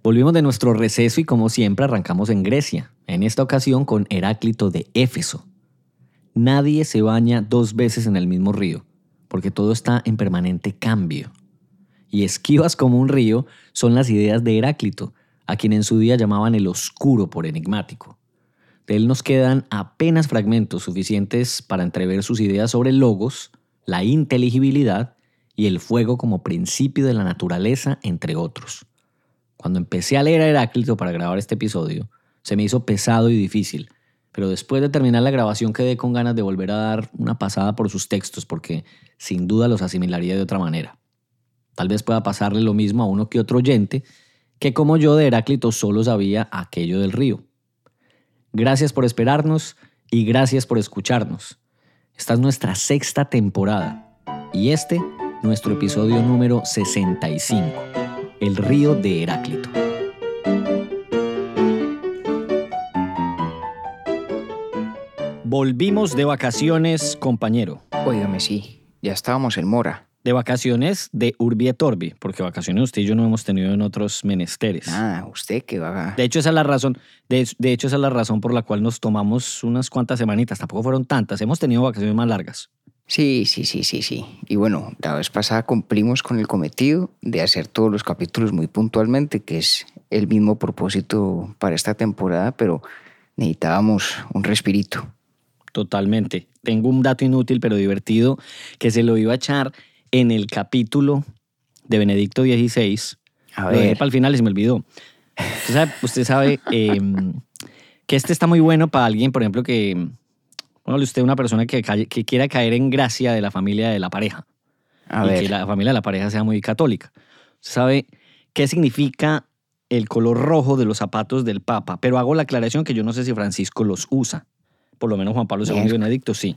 Volvimos de nuestro receso y como siempre arrancamos en Grecia, en esta ocasión con Heráclito de Éfeso. Nadie se baña dos veces en el mismo río, porque todo está en permanente cambio. Y esquivas como un río son las ideas de Heráclito, a quien en su día llamaban el oscuro por enigmático. De él nos quedan apenas fragmentos suficientes para entrever sus ideas sobre logos, la inteligibilidad y el fuego como principio de la naturaleza, entre otros. Cuando empecé a leer a Heráclito para grabar este episodio, se me hizo pesado y difícil, pero después de terminar la grabación quedé con ganas de volver a dar una pasada por sus textos porque sin duda los asimilaría de otra manera. Tal vez pueda pasarle lo mismo a uno que otro oyente, que como yo de Heráclito solo sabía aquello del río. Gracias por esperarnos y gracias por escucharnos. Esta es nuestra sexta temporada y este nuestro episodio número 65, El río de Heráclito. Volvimos de vacaciones, compañero. Óigame, sí. Ya estábamos en Mora. De vacaciones de Urbi et Orbi, porque vacaciones usted y yo no hemos tenido en otros menesteres. Ah, usted que va a... De hecho, esa es la razón, de, de hecho, esa es la razón por la cual nos tomamos unas cuantas semanitas. Tampoco fueron tantas. Hemos tenido vacaciones más largas. Sí, sí, sí, sí, sí. Y bueno, la vez pasada cumplimos con el cometido de hacer todos los capítulos muy puntualmente, que es el mismo propósito para esta temporada, pero necesitábamos un respirito. Totalmente. Tengo un dato inútil pero divertido que se lo iba a echar en el capítulo de Benedicto XVI. A ver, para el final y se me olvidó. Usted sabe, usted sabe, eh, que este está muy bueno para alguien, por ejemplo, que, póngale usted una persona que, quiera caer en gracia de la familia de la pareja a y ver. que la familia de la pareja sea muy católica. Usted sabe qué significa el color rojo de los zapatos del Papa, pero hago la aclaración que yo no sé si Francisco los usa. Por lo menos Juan Pablo II y. Benedicto sí.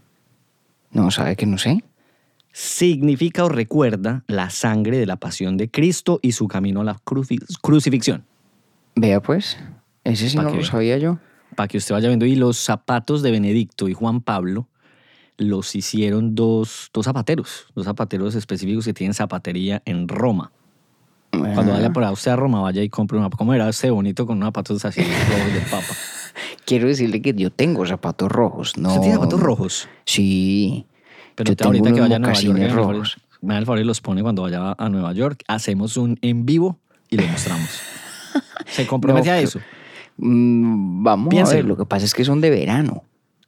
No, ¿sabe que no sé? significa o recuerda la sangre de la pasión de Cristo y su camino a la cruci- crucifixión. Vea pues, ese sí no lo vea. sabía yo. Para que usted vaya viendo. Y los zapatos de Benedicto y Juan Pablo los hicieron dos, dos zapateros, dos zapateros específicos que tienen zapatería en Roma. Cuando vaya por usted a Roma, vaya y compre una. ¿Cómo era ese bonito con unos zapatos así rojos del Papa? Quiero decirle que yo tengo zapatos rojos, ¿no? ¿Usted tiene zapatos rojos? Sí. Pero yo ahorita que vaya a Nueva York, me da el favor- rojos. me da el favor y los pone cuando vaya a Nueva York. Hacemos un en vivo y lo mostramos. ¿Se compromete No, a eso? Mm, vamos a ver, lo que pasa es que son de verano.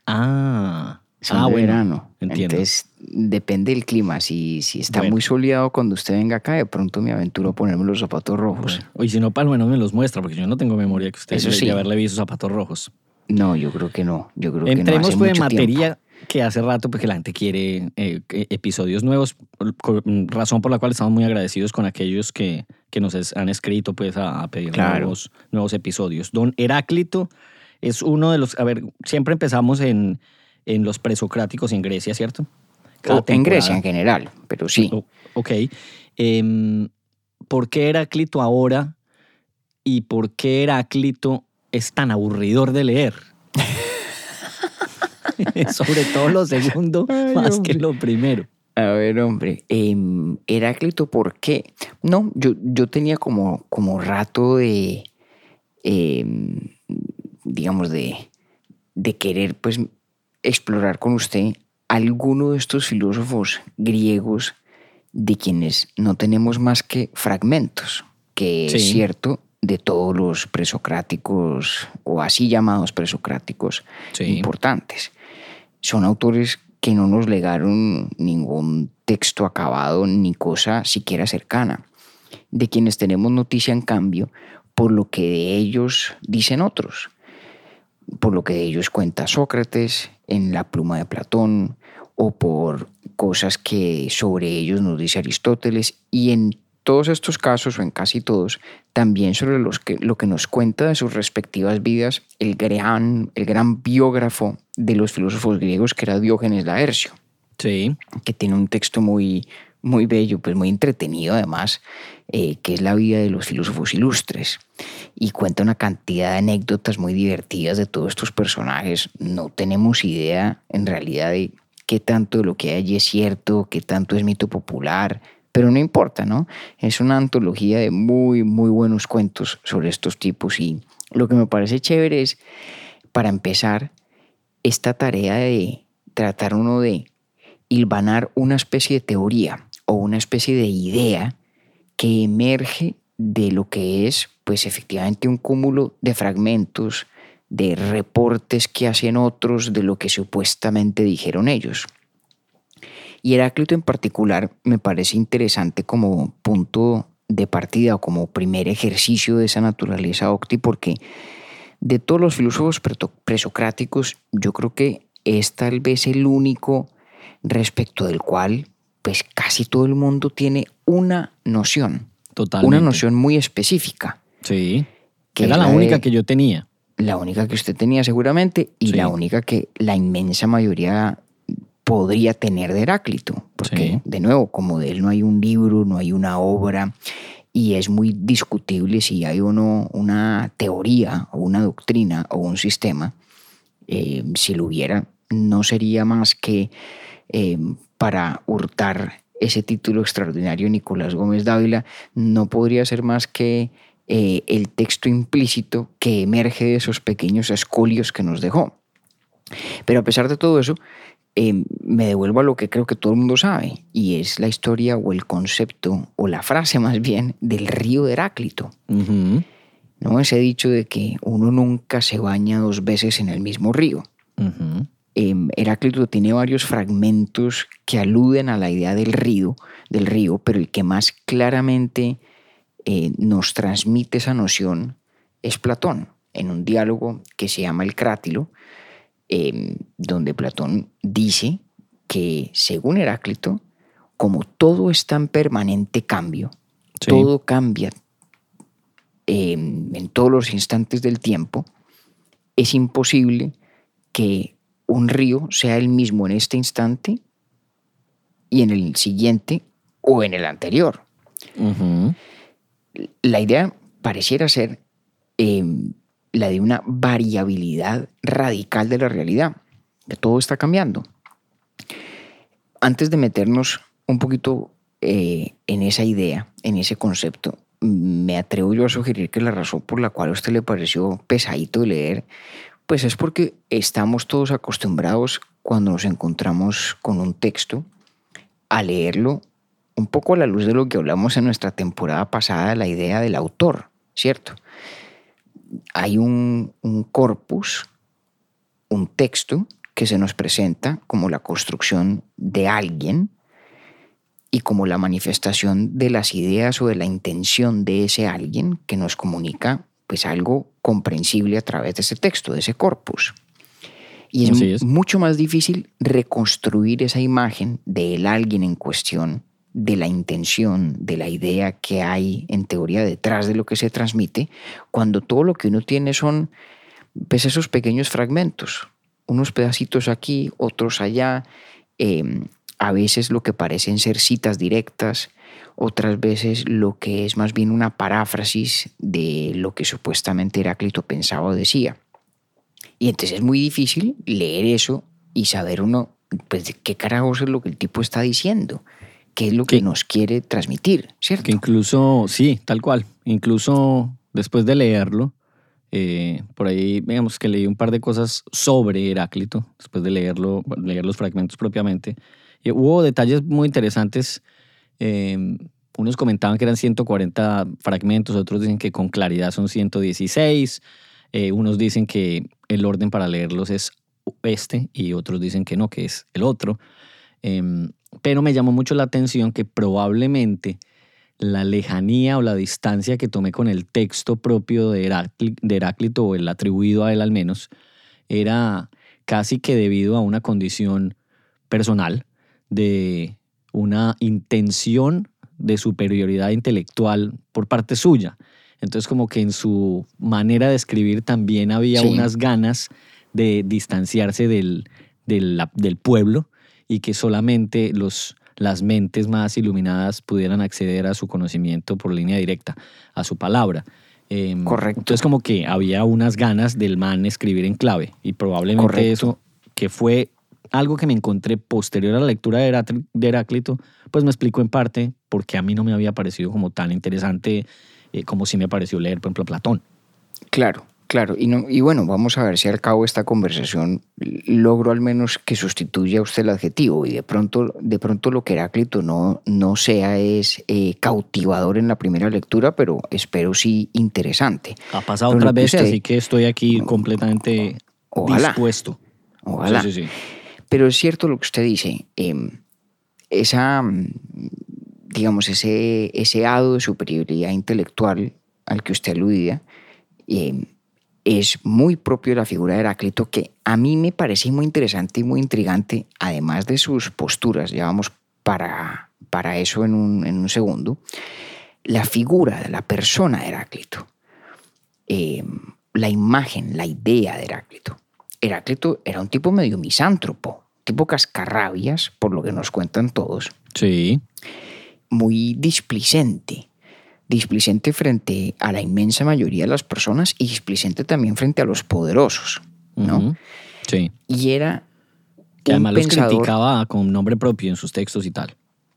Ah, Son ah de bueno. verano. entiendo. Entonces, depende del clima. Si, si está Bueno. muy soleado cuando usted venga acá, de pronto me aventuro a ponerme los zapatos rojos. Bueno, Y si no, para menos me los muestra, porque yo no tengo memoria que usted Eso de- sí. de haberle visto zapatos rojos. No, yo creo que no. Yo creo que no. Entremos hace pues en mucho tiempo. Que hace rato porque la gente quiere eh, episodios nuevos, razón por la cual estamos muy agradecidos con aquellos que, que nos es- han escrito pues a, a pedir Claro. nuevos, nuevos episodios. Don Heráclito es uno de los, a ver, siempre empezamos en, en los presocráticos en Grecia, ¿cierto? O en. Grecia en general, pero sí. O- ok. Em, ¿Por qué Heráclito ahora y por qué Heráclito es tan aburridor de leer? Sobre todo lo segundo, Ay, más hombre. que lo primero. A ver, hombre, em, Heráclito, ¿por qué? No, yo, yo tenía como, como rato de, em, digamos, de, de querer, pues, explorar con usted alguno de estos filósofos griegos de quienes no tenemos más que fragmentos, que Sí. es cierto de todos los presocráticos o así llamados presocráticos Sí. importantes. Son autores que no nos legaron ningún texto acabado ni cosa siquiera cercana, de quienes tenemos noticia en cambio por lo que de ellos dicen otros, por lo que de ellos cuenta Sócrates en la pluma de Platón o por cosas que sobre ellos nos dice Aristóteles y en todos estos casos, o en casi todos, también sobre los que, lo que nos cuenta de sus respectivas vidas el gran, el gran biógrafo de los filósofos griegos, que era Diógenes Laercio. Sí. Que tiene un texto muy, muy bello, pues muy entretenido además, eh, que es la vida de los filósofos ilustres. Y cuenta una cantidad de anécdotas muy divertidas de todos estos personajes. No tenemos idea en realidad de qué tanto de lo que hay allí es cierto, qué tanto es mito popular, pero no importa, ¿no? Es una antología de muy, muy buenos cuentos sobre estos tipos y lo que me parece chévere es, para empezar, esta tarea de tratar uno de hilvanar una especie de teoría o una especie de idea que emerge de lo que es, pues efectivamente, un cúmulo de fragmentos, de reportes que hacen otros de lo que supuestamente dijeron ellos. Y Heráclito en particular me parece interesante como punto de partida o como primer ejercicio de esa naturaleza octi, porque de todos los filósofos presocráticos, yo creo que es tal vez el único respecto del cual pues casi todo el mundo tiene una noción. Totalmente. Una noción muy específica. Sí. Que era la, única que yo tenía. La única que usted tenía seguramente y la única que la inmensa mayoría podría tener de Heráclito, porque de nuevo, como de él no hay un libro, no hay una obra, y es muy discutible si hay o no una teoría o una doctrina o un sistema, eh, si lo hubiera, no sería más que eh, para hurtar ese título extraordinario Nicolás Gómez Dávila, no podría ser más que eh, el texto implícito que emerge de esos pequeños escolios que nos dejó. Pero a pesar de todo eso, Em, me devuelvo a lo que creo que todo el mundo sabe, y es la historia o el concepto, o la frase más bien, del río de Heráclito. ¿No? Ese dicho de que uno nunca se baña dos veces en el mismo río. Em, Heráclito tiene varios fragmentos que aluden a la idea del río, del río, pero el que más claramente eh, nos transmite esa noción es Platón, en un diálogo que se llama el Crátilo, Em, donde Platón dice que según Heráclito, como todo está en permanente cambio, todo cambia em, en todos los instantes del tiempo, es imposible que un río sea el mismo en este instante y en el siguiente o en el anterior. La idea pareciera ser em, la de una variabilidad radical de la realidad, que todo está cambiando. Antes de meternos un poquito eh, en esa idea, en ese concepto, me atrevo yo a sugerir que la razón por la cual a usted le pareció pesadito de leer, pues es porque estamos todos acostumbrados cuando nos encontramos con un texto a leerlo un poco a la luz de lo que hablamos en nuestra temporada pasada, la idea del autor, ¿cierto? Hay un, corpus, un texto que se nos presenta como la construcción de alguien y como la manifestación de las ideas o de la intención de ese alguien que nos comunica pues algo comprensible a través de ese texto, de ese corpus. Y es, mucho más difícil reconstruir esa imagen del alguien en cuestión de la intención, de la idea que hay en teoría detrás de lo que se transmite, cuando todo lo que uno tiene son pues, esos pequeños fragmentos, unos pedacitos aquí, otros allá, em, a veces lo que parecen ser citas directas, otras veces lo que es más bien una paráfrasis de lo que supuestamente Heráclito pensaba o decía. Y entonces es muy difícil leer eso y saber uno, pues, qué carajos es lo que el tipo está diciendo qué es lo que, nos quiere transmitir, ¿cierto? Que incluso, sí, tal cual, incluso después de leerlo, eh, por ahí, digamos que leí un par de cosas sobre Heráclito, después de leerlo, leer los fragmentos propiamente. Y hubo detalles muy interesantes. Eh, unos comentaban que eran 140 fragmentos, otros dicen que con claridad son 116. Eh, unos dicen que el orden para leerlos es este y otros dicen que no, que es el otro. Pero me llamó mucho la atención que probablemente la lejanía o la distancia que tomé con el texto propio de, Heráclito, o el atribuido a él al menos, era casi que debido a una condición personal de una intención de superioridad intelectual por parte suya. Entonces como que en su manera de escribir también había Sí. unas ganas de distanciarse del, del pueblo y que solamente los, las mentes más iluminadas pudieran acceder a su conocimiento por línea directa, a su palabra. Em, Correcto. Entonces como que había unas ganas del man escribir en clave y probablemente Correcto. eso que fue algo que me encontré posterior a la lectura de, Heráclito, pues me explico en parte porque a mí no me había parecido como tan interesante eh, como si me pareció leer, por ejemplo, Platón. Claro, claro. Y, no, y bueno, vamos a ver si al cabo de esta conversación logro al menos que sustituya usted el adjetivo y de pronto, de pronto lo que Heráclito no, no sea es eh, cautivador en la primera lectura, pero espero sí interesante. Ha pasado otras veces, usted- así que estoy aquí completamente Ojalá. dispuesto. Ojalá. Sí, sí, sí. Pero es cierto lo que usted dice. eh, esa, digamos, ese, ese hado de superioridad intelectual al que usted aludía eh, es muy propio de la figura de Heráclito, que a mí me parece muy interesante y muy intrigante, además de sus posturas. Ya vamos para, para eso en un, en un segundo. La figura de la persona de Heráclito. eh, la imagen, la idea de Heráclito. Heráclito era un tipo medio misántropo, tipo cascarrabias, por lo que nos cuentan todos, Sí, muy displicente. Displicente frente a la inmensa mayoría de las personas y displicente también frente a los poderosos, ¿no? sí. Y era Que un además los criticaba con nombre propio en sus textos y tal.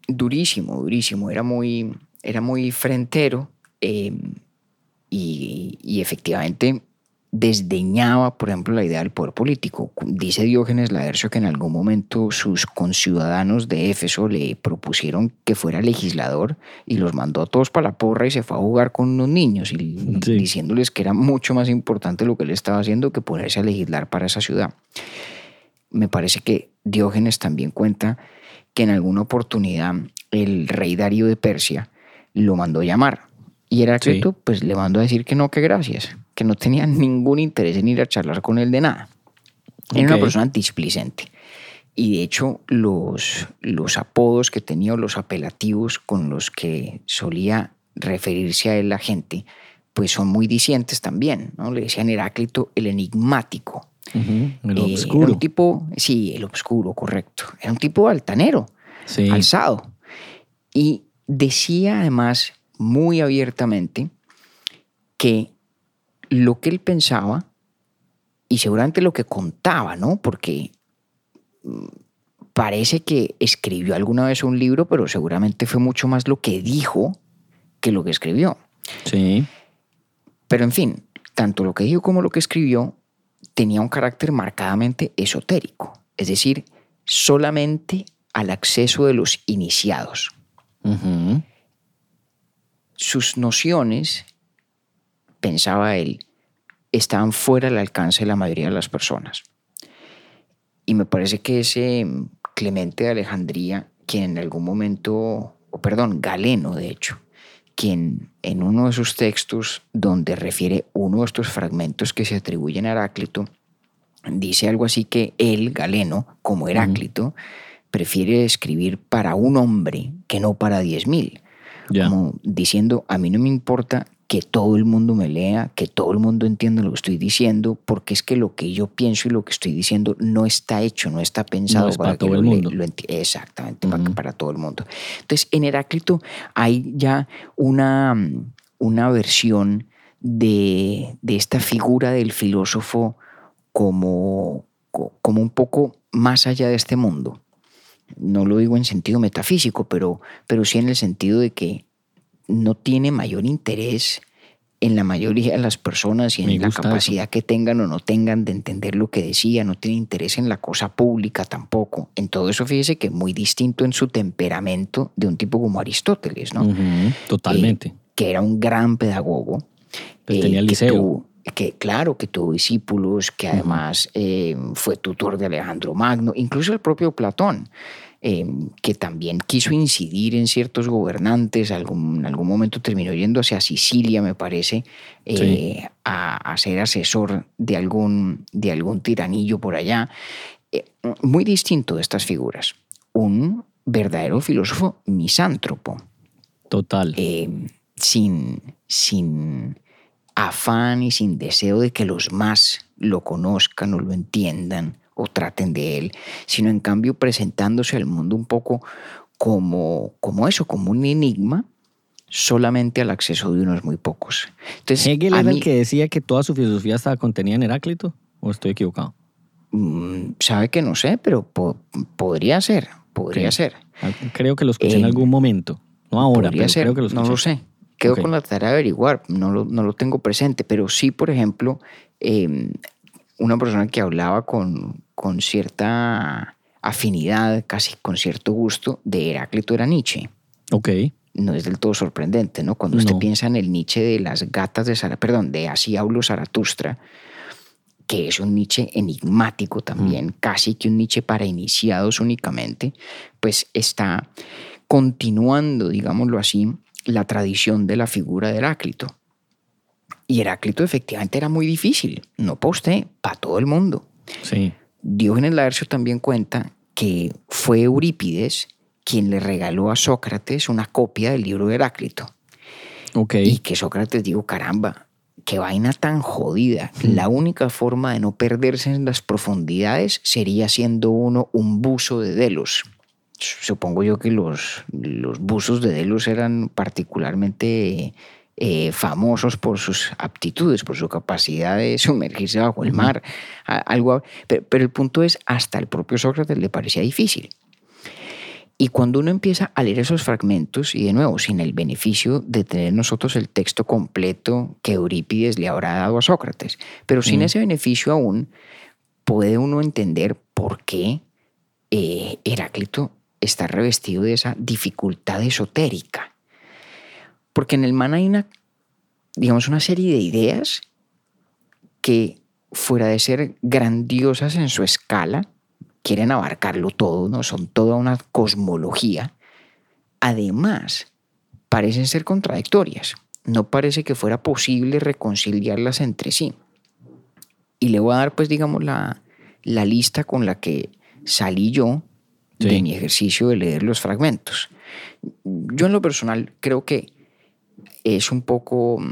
durísimo, durísimo. Era muy, era muy frentero eh, y, y efectivamente desdeñaba, por ejemplo, la idea del poder político. Dice Diógenes Laercio que en algún momento sus conciudadanos de Éfeso le propusieron que fuera legislador y los mandó a todos para la porra y se fue a jugar con unos niños y Sí. diciéndoles que era mucho más importante lo que él estaba haciendo que ponerse a legislar para esa ciudad. Me parece que Diógenes también cuenta que en alguna oportunidad el rey Darío de Persia lo mandó llamar. Y Heráclito pues le mandó a decir que no, que gracias, que no tenía ningún interés en ir a charlar con él de nada. Era una persona displicente. Y de hecho los, los apodos que tenía, o los apelativos con los que solía referirse a él la gente, pues son muy dicientes también. ¿no? Le decían Heráclito el enigmático. El Eh, obscuro. Era un tipo, sí, el obscuro, correcto. Era un tipo altanero, Sí. alzado. Y decía además muy abiertamente que lo que él pensaba y seguramente lo que contaba, ¿no? Porque mm, parece que escribió alguna vez un libro, pero seguramente fue mucho más lo que dijo que lo que escribió. Sí. Pero en fin, tanto lo que dijo como lo que escribió tenía un carácter marcadamente esotérico, es decir, solamente al acceso de los iniciados. Sus nociones, pensaba él, estaban fuera del alcance de la mayoría de las personas. Y me parece que ese Clemente de Alejandría, quien en algún momento, o perdón, Galeno de hecho, quien en uno de sus textos donde refiere uno de estos fragmentos que se atribuyen a Heráclito, dice algo así que él, Galeno, como Heráclito, prefiere escribir para un hombre que no para diez mil Ya. como diciendo, a mí no me importa que todo el mundo me lea, que todo el mundo entienda lo que estoy diciendo, porque es que lo que yo pienso y lo que estoy diciendo no está hecho, no está pensado No es para todo el mundo. lo Exactamente, para, todo el mundo. Entonces, en Heráclito hay ya una, una versión de, de esta figura del filósofo como, co- como un poco más allá de este mundo no lo digo en sentido metafísico, pero, pero sí en el sentido de que no tiene mayor interés en la mayoría de las personas y en la capacidad que tengan o no tengan de entender lo que decía, no tiene interés en la cosa pública tampoco. En todo eso fíjese que muy distinto en su temperamento de un tipo como Aristóteles, ¿no? Ujú, Totalmente. Eh, que era un gran pedagogo. Pues tenía el que liceo. tuvo- que claro, que tuvo discípulos, que además eh, fue tutor de Alejandro Magno, incluso el propio Platón, eh, que también quiso incidir en ciertos gobernantes, algún, en algún momento terminó yendo hacia Sicilia, me parece, eh, a, a ser asesor de algún, de algún tiranillo por allá. Eh, muy distinto de estas figuras. Un verdadero filósofo misántropo. Total. eh, sin, sin afán y sin deseo de que los más lo conozcan o lo entiendan o traten de él, sino en cambio presentándose al mundo un poco como, como eso, como un enigma solamente al acceso de unos muy pocos. Entonces, ¿Hegel era mí- el que decía que toda su filosofía estaba contenida en Heráclito? ¿O estoy equivocado? Mm, Sabe que no sé, pero po- podría ser, podría ser. Ah, Creo que lo escuché en Eh, algún momento. No ahora, pero ser, creo que lo no escuché. lo sé. Quedo con la tarea de averiguar, no lo, no lo tengo presente, pero sí, por ejemplo, eh, una persona que hablaba con, con cierta afinidad, casi con cierto gusto, de Heráclito era Nietzsche. Ok. No es del todo sorprendente, ¿no? Cuando usted No. piensa en el Nietzsche de las gatas de Zara, perdón, de Así hablo Zaratustra, que es un Nietzsche enigmático también, casi que un Nietzsche para iniciados únicamente, pues está continuando, digámoslo así, la tradición de la figura de Heráclito. Y Heráclito efectivamente era muy difícil, no para usted, para todo el mundo. Sí. Diógenes Laercio también cuenta que fue Eurípides quien le regaló a Sócrates una copia del libro de Heráclito. Ok. Y que Sócrates dijo, caramba, qué vaina tan jodida. La única forma de no perderse en las profundidades sería siendo uno un buzo de Delos. Supongo yo que los, los buzos de Delos eran particularmente eh, famosos por sus aptitudes, por su capacidad de sumergirse bajo el mar. algo, pero, pero el punto es, hasta el propio Sócrates le parecía difícil. Y cuando uno empieza a leer esos fragmentos, y de nuevo, sin el beneficio de tener nosotros el texto completo que Eurípides le habrá dado a Sócrates, pero sin ese beneficio aún, puede uno entender por qué eh, Heráclito está revestido de esa dificultad esotérica. Porque en el man hay una, digamos, una serie de ideas que, fuera de ser grandiosas en su escala, quieren abarcarlo todo, ¿no? Son toda una cosmología. Además, parecen ser contradictorias. No parece que fuera posible reconciliarlas entre sí. Y le voy a dar, pues, digamos, la, la lista con la que salí yo Sí. de mi ejercicio de leer los fragmentos. Yo en lo personal creo que es un poco,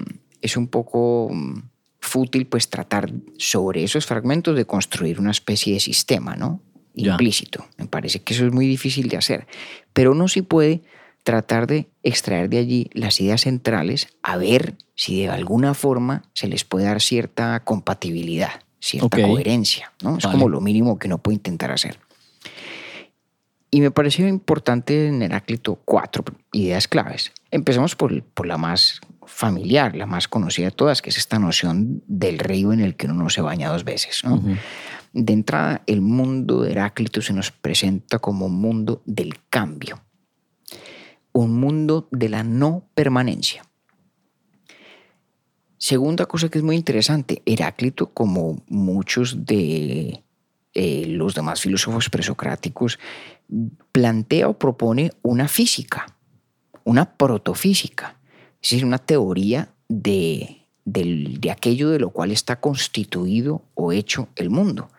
es un poco mm, fútil pues tratar sobre esos fragmentos de construir una especie de sistema, ¿no? Ya. Implícito. Me parece que eso es muy difícil de hacer. Pero uno sí puede tratar de extraer de allí las ideas centrales a ver si de alguna forma se les puede dar cierta compatibilidad, cierta coherencia, ¿no? Es Vale. como lo mínimo que uno puede intentar hacer. Y me pareció importante en Heráclito cuatro ideas claves. Empezamos por, por la más familiar, la más conocida de todas, que es esta noción del río en el que uno no se baña dos veces. ¿no? De entrada, el mundo de Heráclito se nos presenta como un mundo del cambio, un mundo de la no permanencia. Segunda cosa que es muy interesante, Heráclito, como muchos de eh, los demás filósofos presocráticos, plantea o propone una física, una protofísica, es decir, una teoría de, de aquello de lo cual está constituido o hecho el mundo.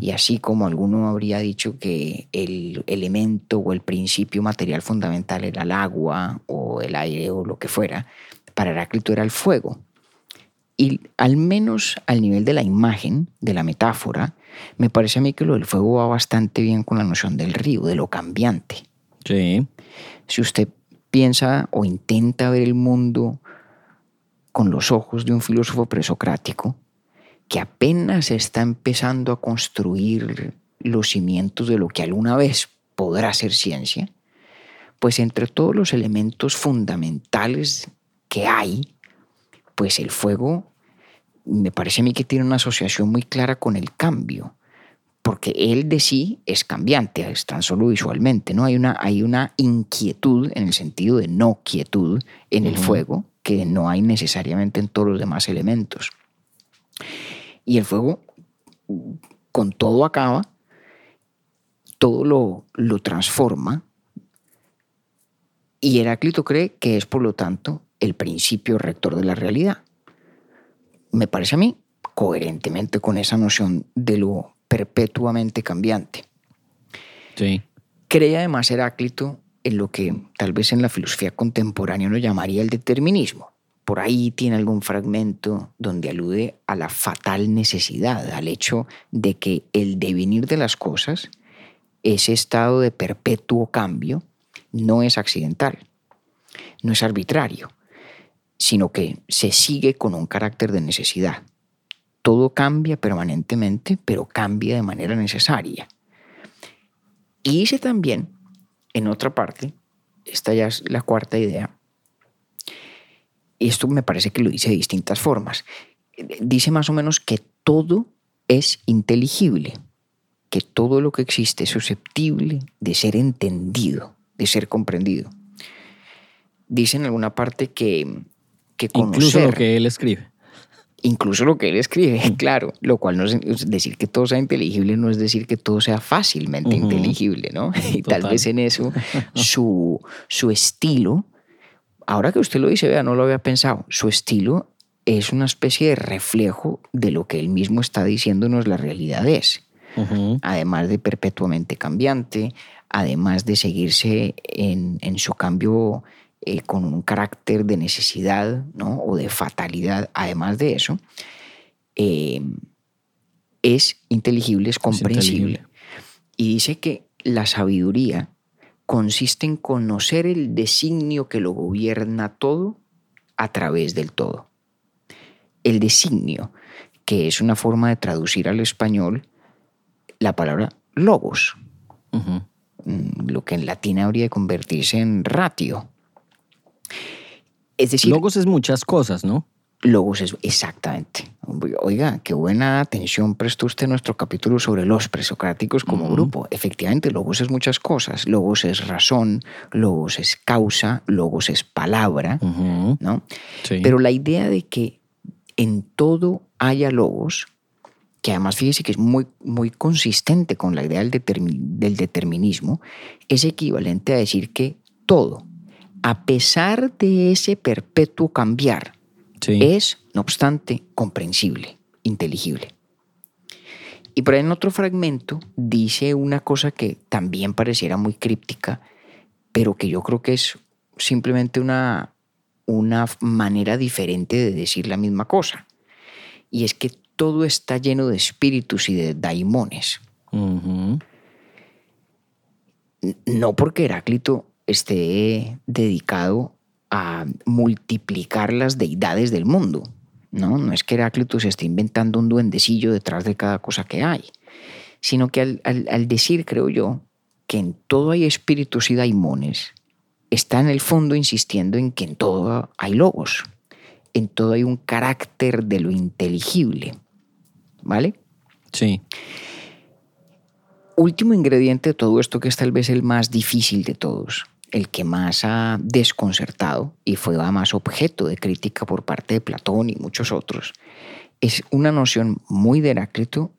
Y así como alguno habría dicho que el elemento o el principio material fundamental era el agua o el aire o lo que fuera, para Heráclito era el fuego. Y al menos al nivel de la imagen, de la metáfora, me parece a mí que lo del fuego va bastante bien con la noción del río, de lo cambiante. Sí. Si usted piensa o intenta ver el mundo con los ojos de un filósofo presocrático que apenas está empezando a construir los cimientos de lo que alguna vez podrá ser ciencia, pues entre todos los elementos fundamentales que hay, pues el fuego me parece a mí que tiene una asociación muy clara con el cambio, porque él de sí es cambiante, es tan solo visualmente, ¿no? Hay una, hay una inquietud en el sentido de no quietud en el fuego que no hay necesariamente en todos los demás elementos. Y el fuego con todo acaba, todo lo, lo transforma, y Heráclito cree que es, por lo tanto, el principio rector de la realidad. Me parece a mí coherentemente con esa noción de lo perpetuamente cambiante. Sí. Cree además Heráclito en lo que tal vez en la filosofía contemporánea uno llamaría el determinismo. Por ahí tiene algún fragmento donde alude a la fatal necesidad, al hecho de que el devenir de las cosas, ese estado de perpetuo cambio, no es accidental, no es arbitrario, sino que se sigue con un carácter de necesidad. Todo cambia permanentemente, pero cambia de manera necesaria. Y dice también, en otra parte, esta ya es la cuarta idea, esto me parece que lo dice de distintas formas. Dice más o menos que todo es inteligible, que todo lo que existe es susceptible de ser entendido, de ser comprendido. Dice en alguna parte que, que conocer, Incluso lo que él escribe. Incluso lo que él escribe, claro, lo cual no es decir que todo sea inteligible, no es decir que todo sea fácilmente inteligible, ¿no? Y tal vez en eso su, su estilo, ahora que usted lo dice, vea, no lo había pensado, su estilo es una especie de reflejo de lo que él mismo está diciéndonos la realidad es. Además de perpetuamente cambiante, además de seguirse en, en su cambio eh, con un carácter de necesidad ¿no? o de fatalidad, además de eso, eh, es inteligible, es comprensible. y dice que la sabiduría consiste en conocer el designio que lo gobierna todo a través del todo. El designio, que es una forma de traducir al español la palabra logos, mm, lo que en latín habría de convertirse en ratio. Es decir, Logos es muchas cosas, ¿no? logos es exactamente. Oiga, qué buena atención prestó usted a nuestro capítulo sobre los presocráticos como grupo. Efectivamente, logos es muchas cosas. Logos es razón, logos es causa, logos es palabra. ¿no? Sí. Pero la idea de que en todo haya logos, que además fíjese que es muy, muy consistente con la idea del determinismo, es equivalente a decir que todo, a pesar de ese perpetuo cambiar, Sí. es, no obstante, comprensible, inteligible. Y por ahí en otro fragmento dice una cosa que también pareciera muy críptica, pero que yo creo que es simplemente una, una manera diferente de decir la misma cosa. Y es que todo está lleno de espíritus y de daimones. No porque Heráclito esté dedicado a multiplicar las deidades del mundo. No, no es que Heráclito se esté inventando un duendecillo detrás de cada cosa que hay, sino que al, al- al decir, creo yo, que en todo hay espíritus y daimones, está en el fondo insistiendo en que en todo hay logos, en todo hay un carácter de lo inteligible. ¿Vale? Sí. último ingrediente de todo esto, que es tal vez el más difícil de todos, el que más ha desconcertado y fue además objeto de crítica por parte de Platón y muchos otros, es una noción muy de Heráclito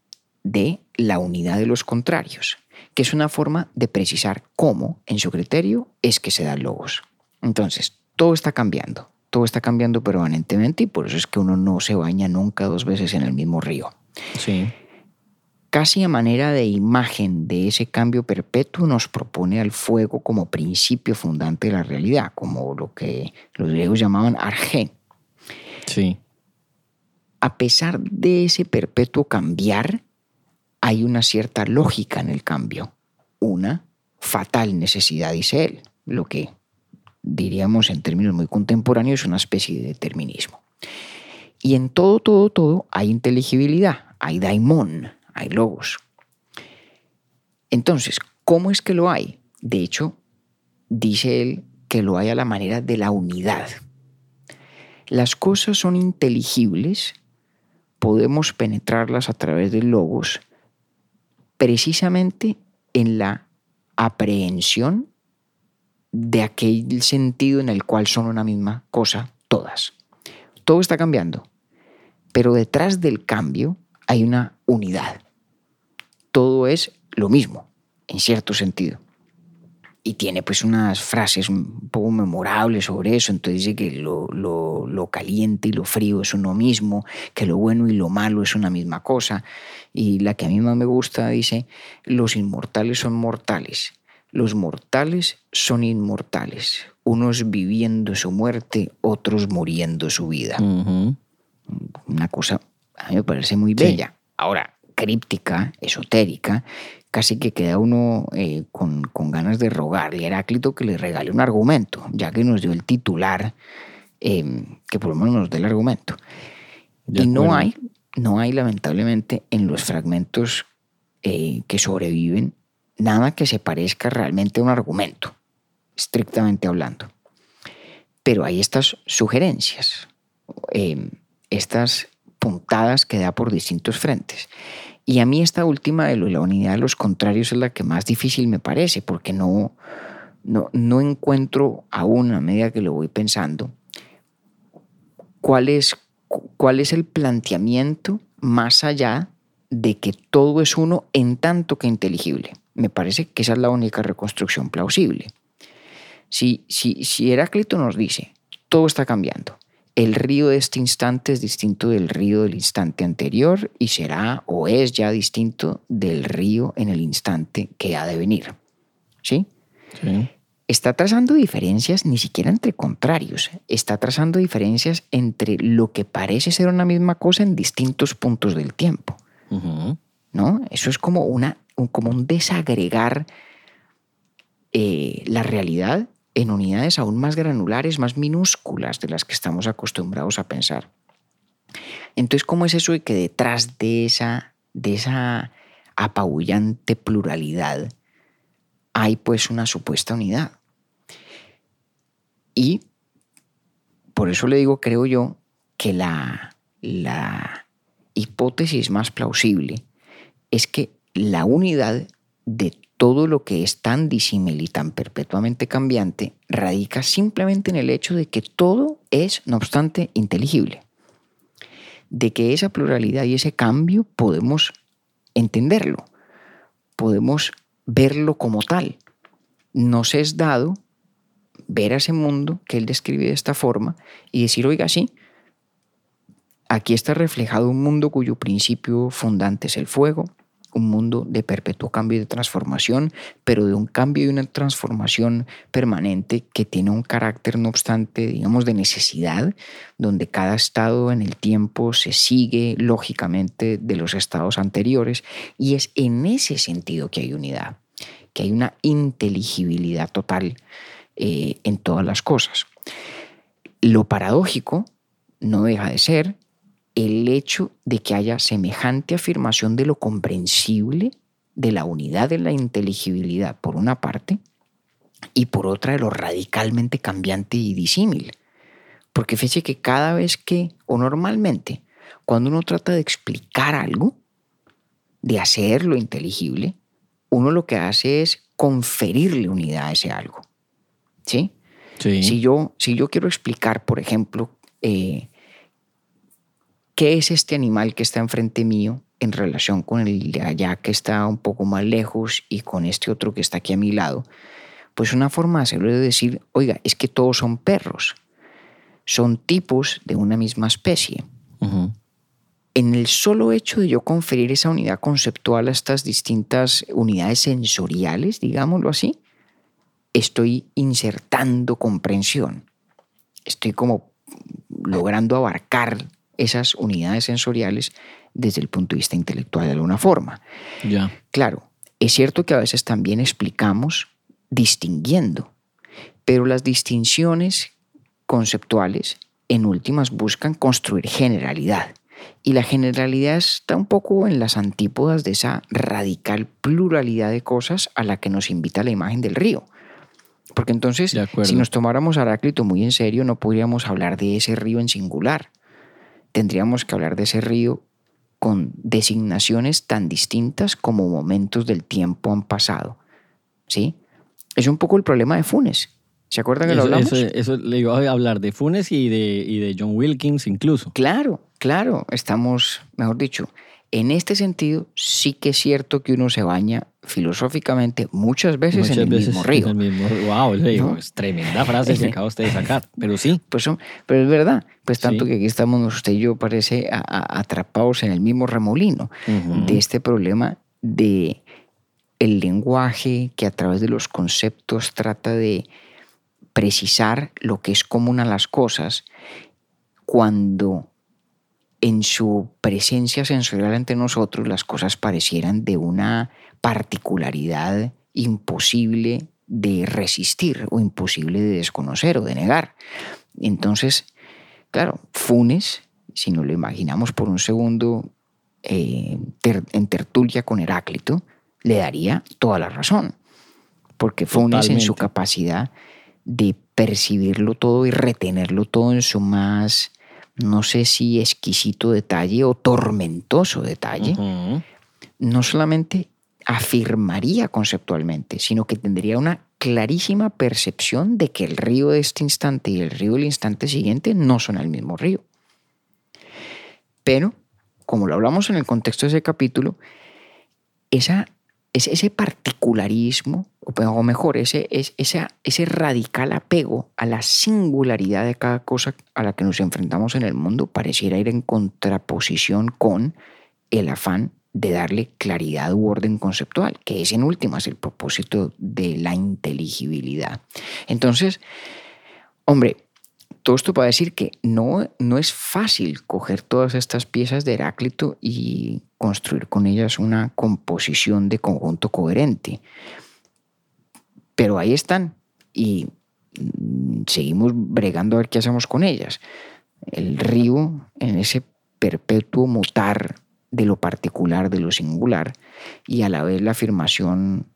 de la unidad de los contrarios, que es una forma de precisar cómo, en su criterio, es que se dan logos. Entonces, todo está cambiando, todo está cambiando permanentemente y por eso es que uno no se baña nunca dos veces en el mismo río Sí. Casi a manera de imagen de ese cambio perpetuo, nos propone al fuego como principio fundante de la realidad, como lo que los griegos llamaban argé. Sí. A pesar de ese perpetuo cambiar, hay una cierta lógica en el cambio, una fatal necesidad, dice él, lo que diríamos en términos muy contemporáneos es una especie de determinismo. Y en todo, todo, todo hay inteligibilidad, hay daimon, hay logos. Entonces, ¿cómo es que lo hay? De hecho, dice él que lo hay a la manera de la unidad. Las cosas son inteligibles, podemos penetrarlas a través de logos, precisamente en la aprehensión de aquel sentido en el cual son una misma cosa todas. Todo está cambiando, pero detrás del cambio hay una unidad. Todo es lo mismo, en cierto sentido. Y tiene pues unas frases un poco memorables sobre eso. Entonces dice que lo, lo, lo caliente y lo frío es uno mismo, que lo bueno y lo malo es una misma cosa. Y la que a mí más me gusta dice, los inmortales son mortales, los mortales son inmortales, unos viviendo su muerte, otros muriendo su vida. Una cosa a mí me parece muy bella. Ahora, críptica, esotérica, casi que queda uno eh, con, con ganas de rogarle a Heráclito que le regale un argumento, ya que nos dio el titular, eh, que por lo menos nos dé el argumento. Y no hay, no hay lamentablemente en los fragmentos eh, que sobreviven nada que se parezca realmente a un argumento, estrictamente hablando. Pero hay estas sugerencias, estas puntadas que da por distintos frentes. Y a mí esta última de la unidad de los contrarios es la que más difícil me parece, porque no, no, no encuentro aún, a medida que lo voy pensando, cuál es, cu- cuál es el planteamiento más allá de que todo es uno en tanto que inteligible. Me parece que esa es la única reconstrucción plausible. Si, si, si Heráclito nos dice, todo está cambiando, el río de este instante es distinto del río del instante anterior y será o es ya distinto del río en el instante que ha de venir. ¿Sí? Sí. está trazando diferencias ni siquiera entre contrarios, está trazando diferencias entre lo que parece ser una misma cosa en distintos puntos del tiempo. ¿no? Eso es como, una, un, como un desagregar eh, la realidad en unidades aún más granulares, más minúsculas de las que estamos acostumbrados a pensar. Entonces, ¿cómo es eso de que detrás de esa, de esa apabullante pluralidad hay pues una supuesta unidad? Y por eso le digo, creo yo, que la, la hipótesis más plausible es que la unidad de todo lo que es tan disímil y tan perpetuamente cambiante radica simplemente en el hecho de que todo es, no obstante, inteligible. De que esa pluralidad y ese cambio podemos entenderlo, podemos verlo como tal. Nos es dado ver a ese mundo que él describe de esta forma y decir, oiga, sí, aquí está reflejado un mundo cuyo principio fundante es el fuego, un mundo de perpetuo cambio y de transformación, pero de un cambio y una transformación permanente que tiene un carácter, no obstante, digamos, de necesidad, donde cada estado en el tiempo se sigue lógicamente de los estados anteriores, y es en ese sentido que hay unidad, que hay una inteligibilidad total eh, en todas las cosas. Lo paradójico no deja de ser el hecho de que haya semejante afirmación de lo comprensible, de la unidad de la inteligibilidad por una parte, y por otra de lo radicalmente cambiante y disímil. Porque fíjese que cada vez que, o normalmente, cuando uno trata de explicar algo, de hacerlo inteligible, uno lo que hace es conferirle unidad a ese algo. ¿Sí? Sí. Si, yo, si yo quiero explicar, por ejemplo, eh, qué es este animal que está enfrente mío en relación con el de allá que está un poco más lejos y con este otro que está aquí a mi lado, pues una forma de hacerlo es decir, oiga, es que todos son perros, son tipos de una misma especie. En el solo hecho de yo conferir esa unidad conceptual a estas distintas unidades sensoriales, digámoslo así, estoy insertando comprensión. Estoy como logrando abarcar esas unidades sensoriales desde el punto de vista intelectual de alguna forma. Ya. Claro, es cierto que a veces también explicamos distinguiendo, pero las distinciones conceptuales en últimas buscan construir generalidad. Y la generalidad está un poco en las antípodas de esa radical pluralidad de cosas a la que nos invita la imagen del río. Porque entonces, si nos tomáramos a Heráclito muy en serio, no podríamos hablar de ese río en singular. Tendríamos que hablar de ese río con designaciones tan distintas como momentos del tiempo han pasado. ¿Sí? Es un poco el problema de Funes. ¿Se acuerdan que lo hablamos? eso- eso le iba a hablar de Funes y de, y de John Wilkins incluso. Claro, claro, estamos, mejor dicho, en este sentido sí que es cierto que uno se baña filosóficamente muchas veces Muchas en el veces mismo río. en el mismo Wow, le digo, ¿No? es tremenda frase que acaba usted de sacar. Pero sí, Pues son- pero es verdad, pues tanto Sí. que aquí estamos usted y yo parece a- a- atrapados en el mismo remolino de este problema de el lenguaje que a través de los conceptos trata de precisar lo que es común a las cosas, cuando en su presencia sensorial ante nosotros las cosas parecieran de una particularidad imposible de resistir o imposible de desconocer o de negar. Entonces, claro, Funes, si nos lo imaginamos por un segundo eh, en tertulia con Heráclito, le daría toda la razón, porque Funes en su capacidad de percibirlo todo y retenerlo todo en su más, no sé si exquisito detalle o tormentoso detalle, no solamente afirmaría conceptualmente, sino que tendría una clarísima percepción de que el río de este instante y el río del instante siguiente no son el mismo río. Pero, como lo hablamos en el contexto de ese capítulo, esa, ese particularismo, o mejor, ese, ese, ese radical apego a la singularidad de cada cosa a la que nos enfrentamos en el mundo pareciera ir en contraposición con el afán de darle claridad u orden conceptual, que es en últimas el propósito de la inteligibilidad. Entonces, hombre, todo esto para decir que no, no es fácil coger todas estas piezas de Heráclito y construir con ellas una composición de conjunto coherente. Pero ahí están y seguimos bregando a ver qué hacemos con ellas. El río en ese perpetuo mutar de lo particular, de lo singular, y a la vez la afirmación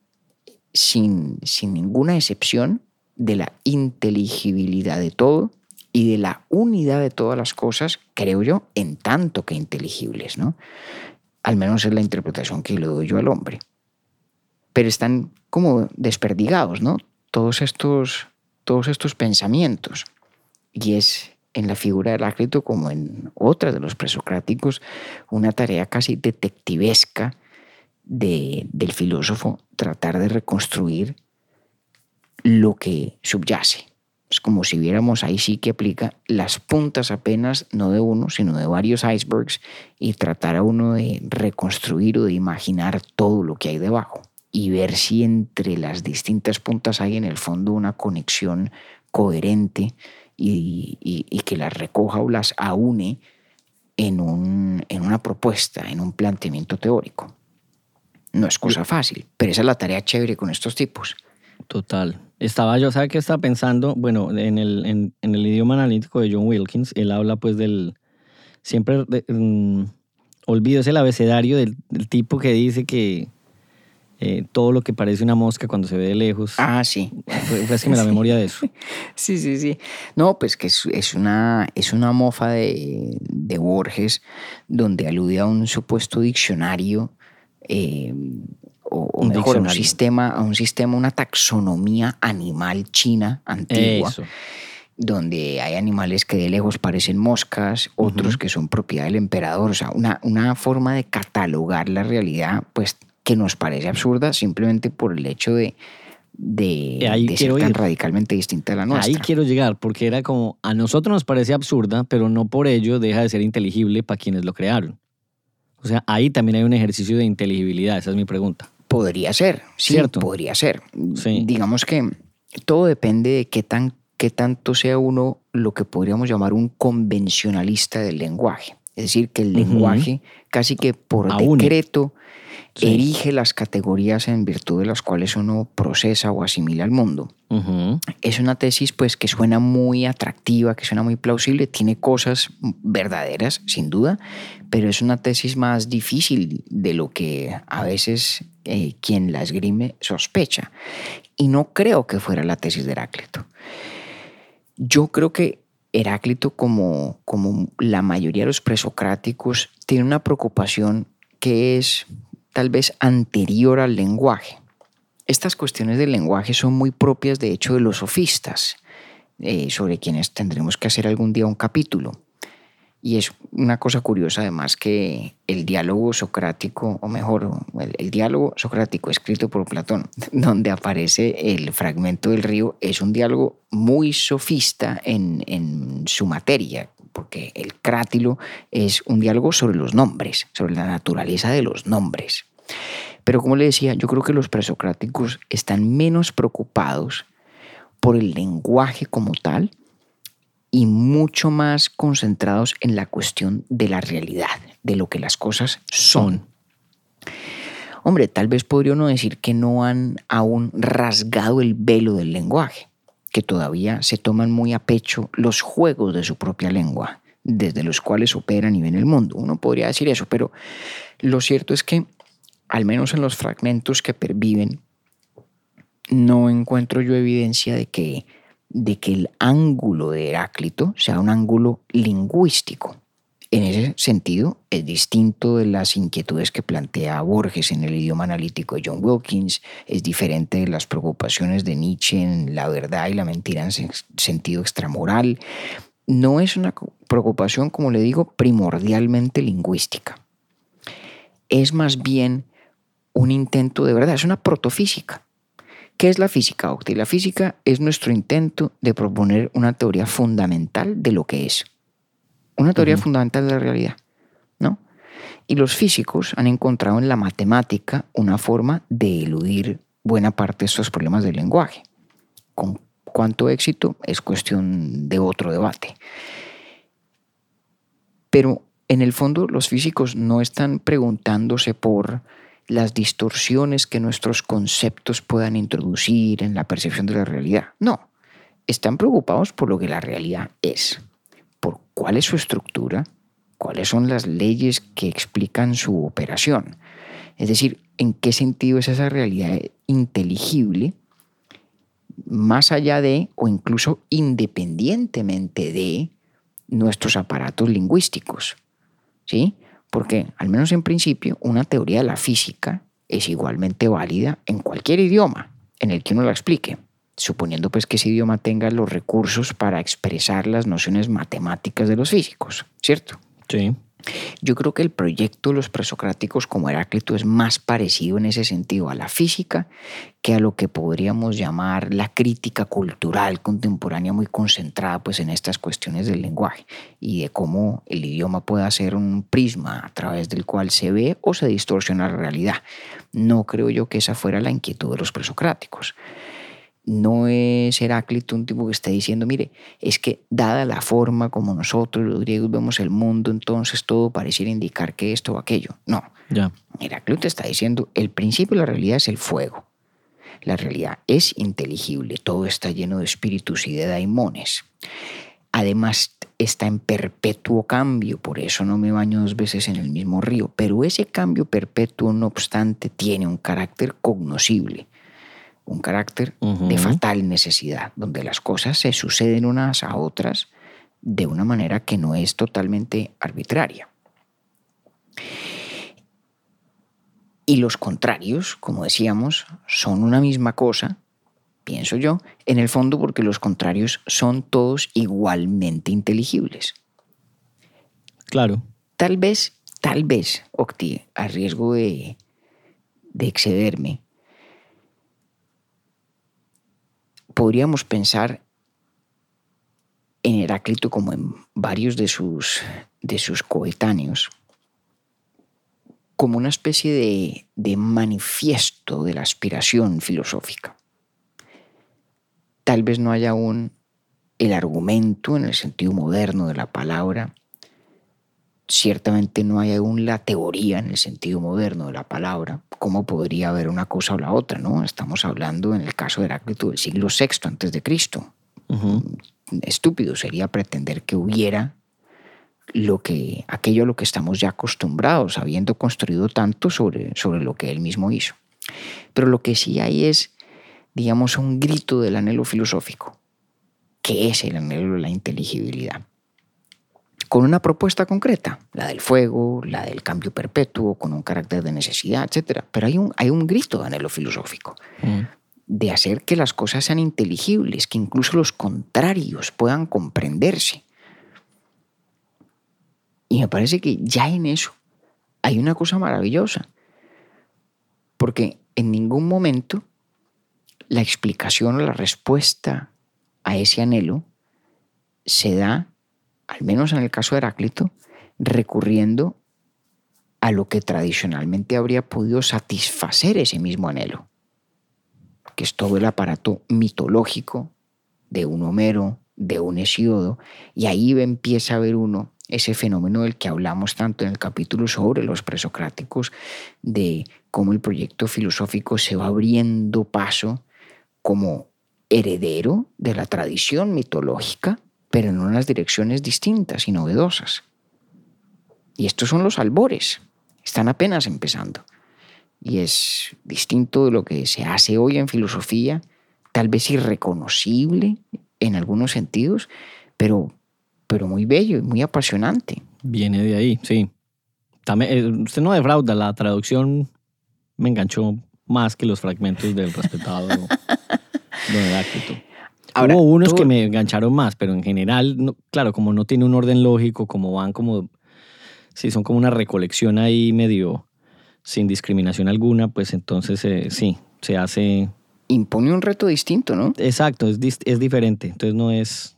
sin, sin ninguna excepción de la inteligibilidad de todo y de la unidad de todas las cosas, creo yo, en tanto que inteligibles, ¿no? Al menos es la interpretación que le doy yo al hombre. Pero están como desperdigados, ¿no? Todos estos, todos estos pensamientos. Y es en la figura del Heráclito como en otras de los presocráticos, una tarea casi detectivesca de, del filósofo tratar de reconstruir lo que subyace. Es como si viéramos ahí sí que aplica las puntas apenas, no de uno, sino de varios icebergs, y tratar a uno de reconstruir o de imaginar todo lo que hay debajo y ver si entre las distintas puntas hay en el fondo una conexión coherente y, que las recoja o las aúne en, un, en una propuesta, en un planteamiento teórico. No es cosa fácil, pero esa es la tarea chévere con estos tipos. Total. Estaba yo, ¿sabe qué estaba pensando? Bueno, en el, en, el idioma analítico de John Wilkins, él habla pues del... Siempre mm, olvido, es el abecedario del, tipo que dice que eh, todo lo que parece una mosca cuando se ve de lejos. Ah, sí. me la memoria de eso. Sí, sí, sí. No, pues que es, una, es una mofa de, de, Borges donde alude a un supuesto diccionario eh, o, mejor, un sistema, a un sistema, una taxonomía animal china antigua. donde hay animales que de lejos parecen moscas, otros que son propiedad del emperador, o sea, una, una forma de catalogar la realidad, pues que nos parece absurda simplemente por el hecho de, de, ser tan radicalmente distinta a la nuestra. Ahí quiero llegar, porque era como, a nosotros nos parece absurda, pero no por ello deja de ser inteligible para quienes lo crearon. O sea, ahí también hay un ejercicio de inteligibilidad, esa es mi pregunta. Podría ser, sí, ¿Cierto? podría ser. Digamos que todo depende de qué, tan, qué tanto sea uno lo que podríamos llamar un convencionalista del lenguaje. Es decir, que el lenguaje casi que por decreto erige las categorías en virtud de las cuales uno procesa o asimila el mundo. Es una tesis pues que suena muy atractiva, que suena muy plausible, tiene cosas verdaderas, sin duda, pero es una tesis más difícil de lo que a veces eh, quien la esgrime sospecha. Y no creo que fuera la tesis de Heráclito. Yo creo que Heráclito, como, como la mayoría de los presocráticos, tiene una preocupación que es tal vez anterior al lenguaje. Estas cuestiones del lenguaje son muy propias, de hecho, de los sofistas, eh, sobre quienes tendremos que hacer algún día un capítulo. Y es una cosa curiosa además que el diálogo socrático, o mejor, el, diálogo socrático escrito por Platón, donde aparece el fragmento del río, es un diálogo muy sofista en, en su materia, porque el crátilo es un diálogo sobre los nombres, sobre la naturaleza de los nombres. Pero como le decía, yo creo que los presocráticos están menos preocupados por el lenguaje como tal y mucho más concentrados en la cuestión de la realidad, de lo que las cosas son. Hombre, tal vez podría uno decir que no han aún rasgado el velo del lenguaje, que todavía se toman muy a pecho los juegos de su propia lengua, desde los cuales operan y ven el mundo. Uno podría decir eso, pero lo cierto es que, al menos en los fragmentos que perviven, no encuentro yo evidencia de que, de que el ángulo de Heráclito sea un ángulo lingüístico. En ese sentido, es distinto de las inquietudes que plantea Borges en el idioma analítico de John Wilkins, es diferente de las preocupaciones de Nietzsche en la verdad y la mentira en sentido extramoral. No es una preocupación, como le digo, primordialmente lingüística. Es más bien un intento de verdad, es una protofísica. ¿Qué es la física, Octi? La física es nuestro intento de proponer una teoría fundamental de lo que es una teoría fundamental de la realidad, ¿no? Y los físicos han encontrado en la matemática una forma de eludir buena parte de estos problemas del lenguaje. Con cuánto éxito es cuestión de otro debate. Pero en el fondo los físicos no están preguntándose por las distorsiones que nuestros conceptos puedan introducir en la percepción de la realidad. No, están preocupados por lo que la realidad es cuál es su estructura, cuáles son las leyes que explican su operación. Es decir, en qué sentido es esa realidad inteligible más allá de o incluso independientemente de nuestros aparatos lingüísticos. ¿Sí? Porque, al menos en principio, una teoría de la física es igualmente válida en cualquier idioma en el que uno la explique suponiendo pues que ese idioma tenga los recursos para expresar las nociones matemáticas de los físicos, ¿cierto? Sí. Yo creo que el proyecto de los presocráticos como Heráclito es más parecido en ese sentido a la física que a lo que podríamos llamar la crítica cultural contemporánea muy concentrada pues en estas cuestiones del lenguaje y de cómo el idioma puede ser un prisma a través del cual se ve o se distorsiona la realidad. No creo yo que esa fuera la inquietud de los presocráticos no es Heráclito un tipo que está diciendo, mire, es que dada la forma como nosotros los griegos vemos el mundo, entonces todo pareciera indicar que esto o aquello. No. Ya. Heráclito está diciendo, el principio de la realidad es el fuego. La realidad es inteligible, todo está lleno de espíritus y de daimones. Además, está en perpetuo cambio, por eso no me baño dos veces en el mismo río, pero ese cambio perpetuo, no obstante, tiene un carácter cognoscible un carácter de fatal necesidad, donde las cosas se suceden unas a otras de una manera que no es totalmente arbitraria. Y los contrarios, como decíamos, son una misma cosa, pienso yo, en el fondo porque los contrarios son todos igualmente inteligibles. Claro. Tal vez, tal vez, Octi, a riesgo de, de excederme, podríamos pensar en Heráclito como en varios de sus, de sus coetáneos, como una especie de, de manifiesto de la aspiración filosófica. Tal vez no haya aún el argumento en el sentido moderno de la palabra, ciertamente no hay aún la teoría en el sentido moderno de la palabra, cómo podría haber una cosa o la otra, ¿no? Estamos hablando en el caso de Heráclito del siglo VI antes de Cristo. Estúpido sería pretender que hubiera lo que, aquello a lo que estamos ya acostumbrados, habiendo construido tanto sobre, sobre lo que él mismo hizo. Pero lo que sí hay es, digamos, un grito del anhelo filosófico, que es el anhelo de la inteligibilidad con una propuesta concreta, la del fuego, la del cambio perpetuo, con un carácter de necesidad, etc. Pero hay un, hay un grito de anhelo filosófico, mm. de hacer que las cosas sean inteligibles, que incluso los contrarios puedan comprenderse. Y me parece que ya en eso hay una cosa maravillosa, porque en ningún momento la explicación o la respuesta a ese anhelo se da al menos en el caso de Heráclito, recurriendo a lo que tradicionalmente habría podido satisfacer ese mismo anhelo, que es todo el aparato mitológico de un Homero, de un Hesíodo, y ahí empieza a ver uno ese fenómeno del que hablamos tanto en el capítulo sobre los presocráticos, de cómo el proyecto filosófico se va abriendo paso como heredero de la tradición mitológica, pero en unas direcciones distintas y novedosas. Y estos son los albores, están apenas empezando. Y es distinto de lo que se hace hoy en filosofía, tal vez irreconocible en algunos sentidos, pero, pero muy bello y muy apasionante. Viene de ahí, sí. También, eh, usted no defrauda, la traducción me enganchó más que los fragmentos del respetado don Heráclito. Hubo unos que me engancharon más, pero en general, claro, como no tiene un orden lógico, como van como, sí, son como una recolección ahí medio sin discriminación alguna, pues entonces eh, sí, se hace... Impone un reto distinto, ¿no? Exacto, es, es diferente, entonces no es,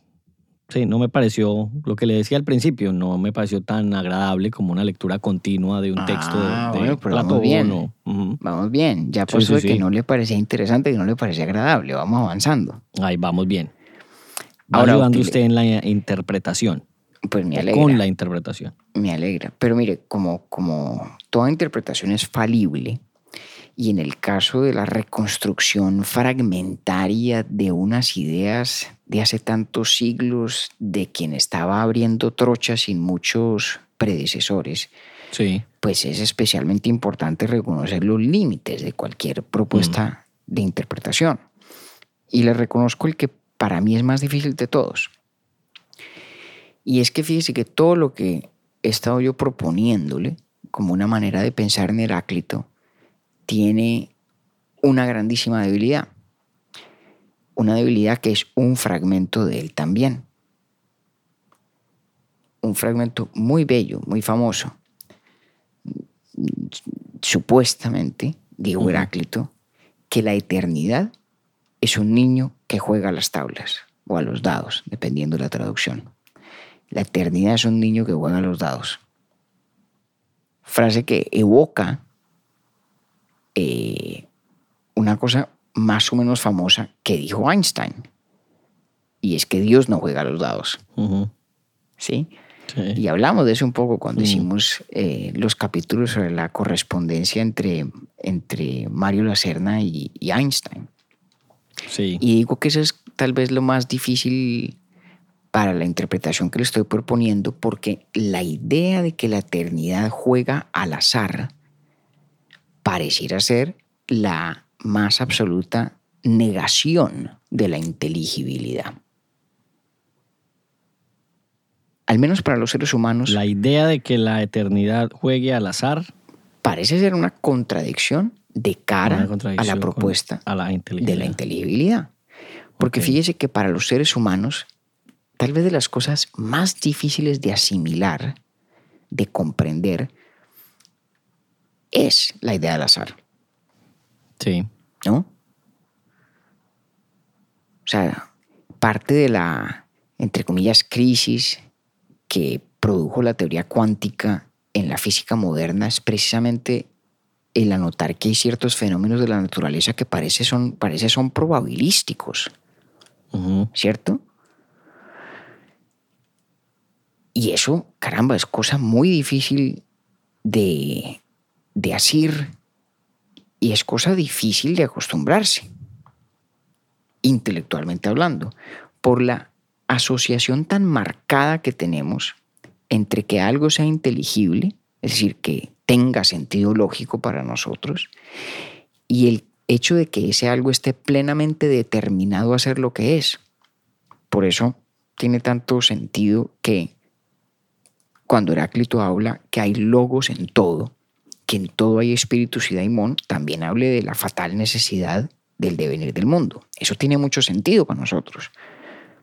Sí, no me pareció, lo que le decía al principio, no me pareció tan agradable como una lectura continua de un texto de, Ah, de bueno, vamos bien. Vamos bien, ya Sí, pasó sí, de que no le parecía interesante, que no le parecía agradable, vamos avanzando. Ahí vamos bien. Va Ahora, ayudando usted en la interpretación, Pues me alegra. con la interpretación. Me alegra. Pero mire, como, como toda interpretación es falible, y en el caso de la reconstrucción fragmentaria de unas ideas de hace tantos siglos, de quien estaba abriendo trochas sin muchos predecesores, Sí, pues es especialmente importante reconocer los límites de cualquier propuesta de interpretación. Y le reconozco el que para mí es más difícil de todos. Y es que fíjese que todo lo que he estado yo proponiéndole como una manera de pensar en Heráclito tiene una grandísima debilidad. Una debilidad que es un fragmento de él también. Un fragmento muy bello, muy famoso, supuestamente, dijo. Heráclito, que la eternidad es un niño que juega a las tablas o a los dados, dependiendo de la traducción. La eternidad es un niño que juega a los dados. Frase que evoca eh, una cosa más o menos famosa que dijo Einstein. Y es que Dios no juega a los dados. ¿sí? sí. Y hablamos de eso un poco cuando Mm. hicimos eh, los capítulos sobre la correspondencia entre, entre Mario Lacerna y, y Einstein. sí. Y digo que eso es tal vez lo más difícil para la interpretación que le estoy proponiendo, porque la idea de que la eternidad juega al azar pareciera ser la más absoluta negación de la inteligibilidad. Al menos para los seres humanos La idea de que la eternidad juegue al azar parece ser una contradicción de cara a la con- propuesta a la de la inteligibilidad. Porque fíjese que para los seres humanos, tal vez de las cosas más difíciles de asimilar, de comprender, es la idea del azar, Sí, ¿no? O sea, parte de la, entre comillas, crisis que produjo la teoría cuántica en la física moderna es precisamente el anotar que hay ciertos fenómenos de la naturaleza que parece son, parece son probabilísticos. ¿cierto? Y eso, caramba, es cosa muy difícil de, de asir y es cosa difícil de acostumbrarse, intelectualmente hablando, por la asociación tan marcada que tenemos entre que algo sea inteligible, es decir, que tenga sentido lógico para nosotros, y el hecho de que ese algo esté plenamente determinado a ser lo que es. Por eso tiene tanto sentido que cuando Heráclito habla que hay logos en todo, que en todo hay espíritus y daimón, también hable de la fatal necesidad del devenir del mundo. Eso tiene mucho sentido para nosotros.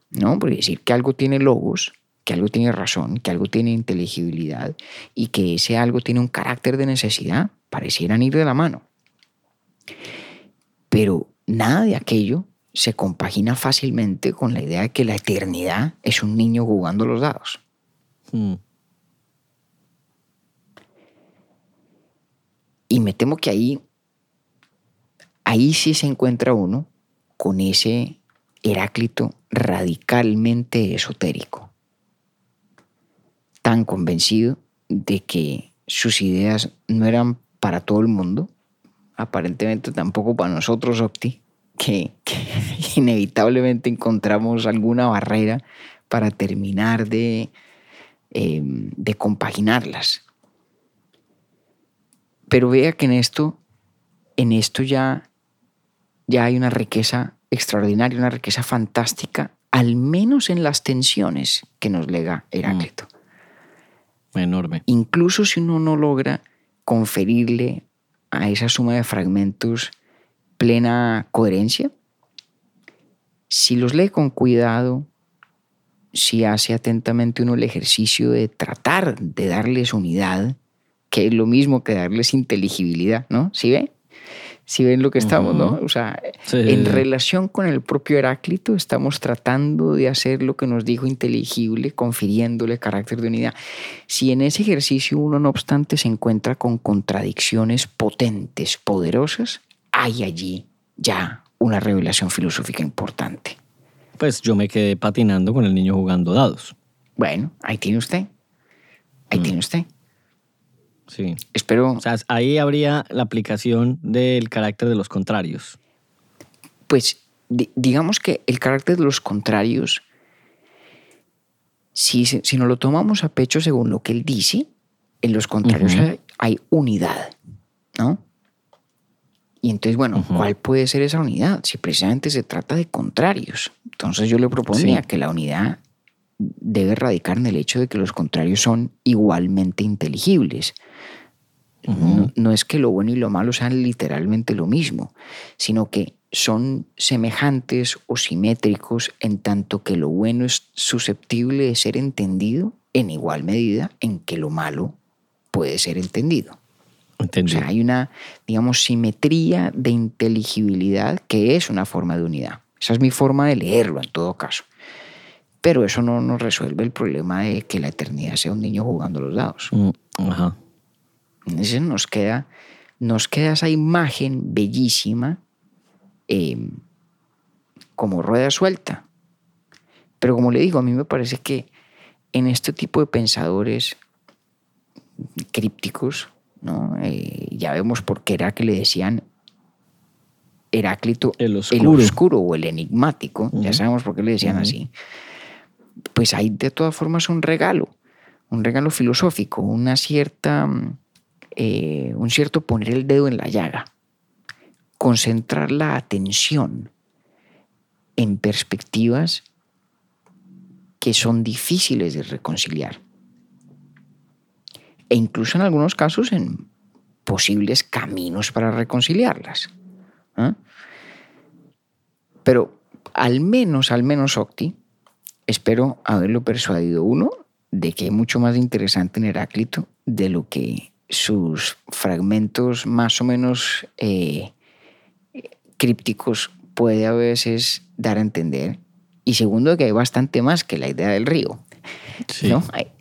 ¿No? Porque decir que algo tiene logos, que algo tiene razón, que algo tiene inteligibilidad y que ese algo tiene un carácter de necesidad, parecieran ir de la mano. Pero nada de aquello se compagina fácilmente con la idea de que la eternidad es un niño jugando los dados. mm, Y me temo que ahí, ahí sí se encuentra uno con ese Heráclito radicalmente esotérico, tan convencido de que sus ideas no eran para todo el mundo, aparentemente tampoco para nosotros, que, que inevitablemente encontramos alguna barrera para terminar de, eh, de compaginarlas. Pero vea que en esto, en esto ya, ya hay una riqueza extraordinaria, una riqueza fantástica, al menos en las tensiones que nos lega Heráclito. Enorme. Incluso si uno no logra conferirle a esa suma de fragmentos plena coherencia, si los lee con cuidado, si hace atentamente uno el ejercicio de tratar de darles unidad, que es lo mismo que darles inteligibilidad, ¿no? ¿Sí ven? ¿Sí ven lo que estamos, no? O sea, Sí. en relación con el propio Heráclito, estamos tratando de hacer lo que nos dijo inteligible, confiriéndole carácter de unidad. Si en ese ejercicio uno, no obstante, se encuentra con contradicciones potentes, poderosas, hay allí ya una revelación filosófica importante. Pues yo me quedé patinando con el niño jugando dados. Bueno, ahí tiene usted. Ahí Mm. tiene usted. Sí. Espero, O sea, ahí habría la aplicación del carácter de los contrarios. pues, di- digamos que el carácter de los contrarios, si, si nos lo tomamos a pecho según lo que él dice, en los contrarios hay, hay unidad, ¿no? Y entonces, bueno. ¿cuál puede ser esa unidad? Si precisamente se trata de contrarios. Entonces yo le proponía Sí. que la unidad debe radicar en el hecho de que los contrarios son igualmente inteligibles. No, no es que lo bueno y lo malo sean literalmente lo mismo, sino que son semejantes o simétricos en tanto que lo bueno es susceptible de ser entendido en igual medida en que lo malo puede ser entendido. O Entendido. sea, hay una, digamos, simetría de inteligibilidad que es una forma de unidad. Esa es mi forma de leerlo en todo caso. Pero eso no nos resuelve el problema de que la eternidad sea un niño jugando los dados. Mm, Ajá. Entonces nos queda, nos queda esa imagen bellísima eh, como rueda suelta. Pero como le digo, a mí me parece que en este tipo de pensadores crípticos, ¿no? Eh, ya vemos por qué era que le decían Heráclito El oscuro. oscuro o el enigmático, ya sabemos por qué le decían así. Pues hay de todas formas un regalo, un regalo filosófico, una cierta, eh, un cierto poner el dedo en la llaga, concentrar la atención en perspectivas que son difíciles de reconciliar e incluso en algunos casos en posibles caminos para reconciliarlas. ¿ah? Pero al menos, al menos Octi, espero haberlo persuadido uno de que hay mucho más interesante en Heráclito de lo que sus fragmentos más o menos eh, crípticos puede a veces dar a entender. Y segundo, que hay bastante más que la idea del río. Sí.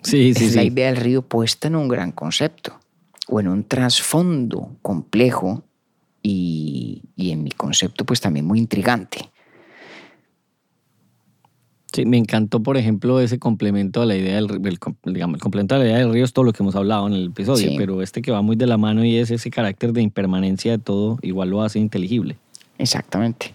Sí, sí, es la sí. idea del río puesta en un gran concepto o en un trasfondo complejo y, y en mi concepto pues también muy intrigante. Sí, me encantó, por ejemplo, ese complemento a la idea del, el, digamos, el complemento a la idea del río es todo lo que hemos hablado en el episodio, Sí. pero este que va muy de la mano y es ese carácter de impermanencia de todo, igual lo hace inteligible. Exactamente,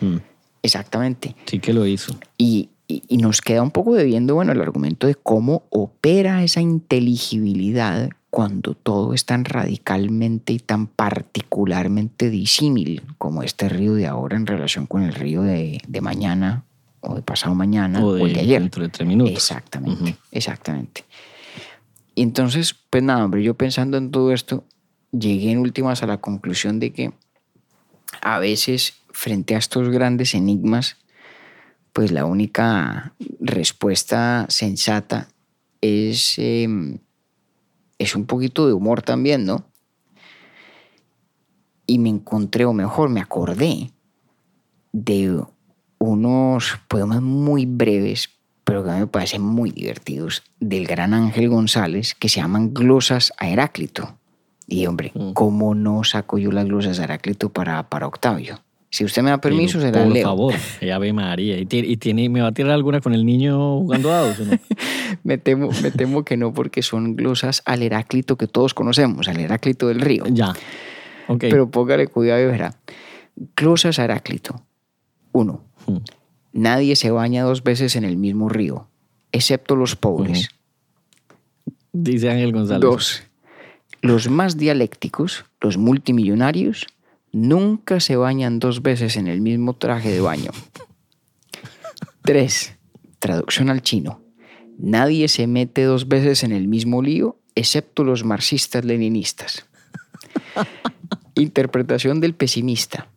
Mm, exactamente. Sí que lo hizo. Y, y- y nos queda un poco debiendo, bueno, el argumento de cómo opera esa inteligibilidad cuando todo es tan radicalmente y tan particularmente disímil como este río de ahora en relación con el río de, de mañana o de pasado mañana o o, de, el de ayer. dentro de tres minutos. Exactamente, exactamente. Y entonces, pues nada, hombre, yo pensando en todo esto, llegué en últimas a la conclusión de que a veces frente a estos grandes enigmas, pues la única respuesta sensata es, eh, es un poquito de humor también, ¿no? Y me encontré, o mejor, me acordé de unos poemas muy breves, pero que a mí me parecen muy divertidos, del gran Ángel González, que se llaman Glosas a Heráclito. Y hombre, Mm. ¿cómo no saco yo las glosas de Heráclito para, para Octavio? Si usted me da permiso, se las Por leo. favor, ella Ave María. ¿Y tiene, y tiene- me va a tirar alguna con el niño jugando dados o no? Me temo, me temo que no, porque son glosas al Heráclito que todos conocemos, al Heráclito del río. ya. Ok. Pero póngale cuidado y verá. Glosas a Heráclito. Uno. Mm. Nadie se baña dos veces en el mismo río, excepto los pobres. Dice Ángel González. Dos. Los más dialécticos, los multimillonarios, nunca se bañan dos veces en el mismo traje de baño. Tres. Traducción al chino. Nadie se mete dos veces en el mismo lío, excepto los marxistas-leninistas. Interpretación del pesimista.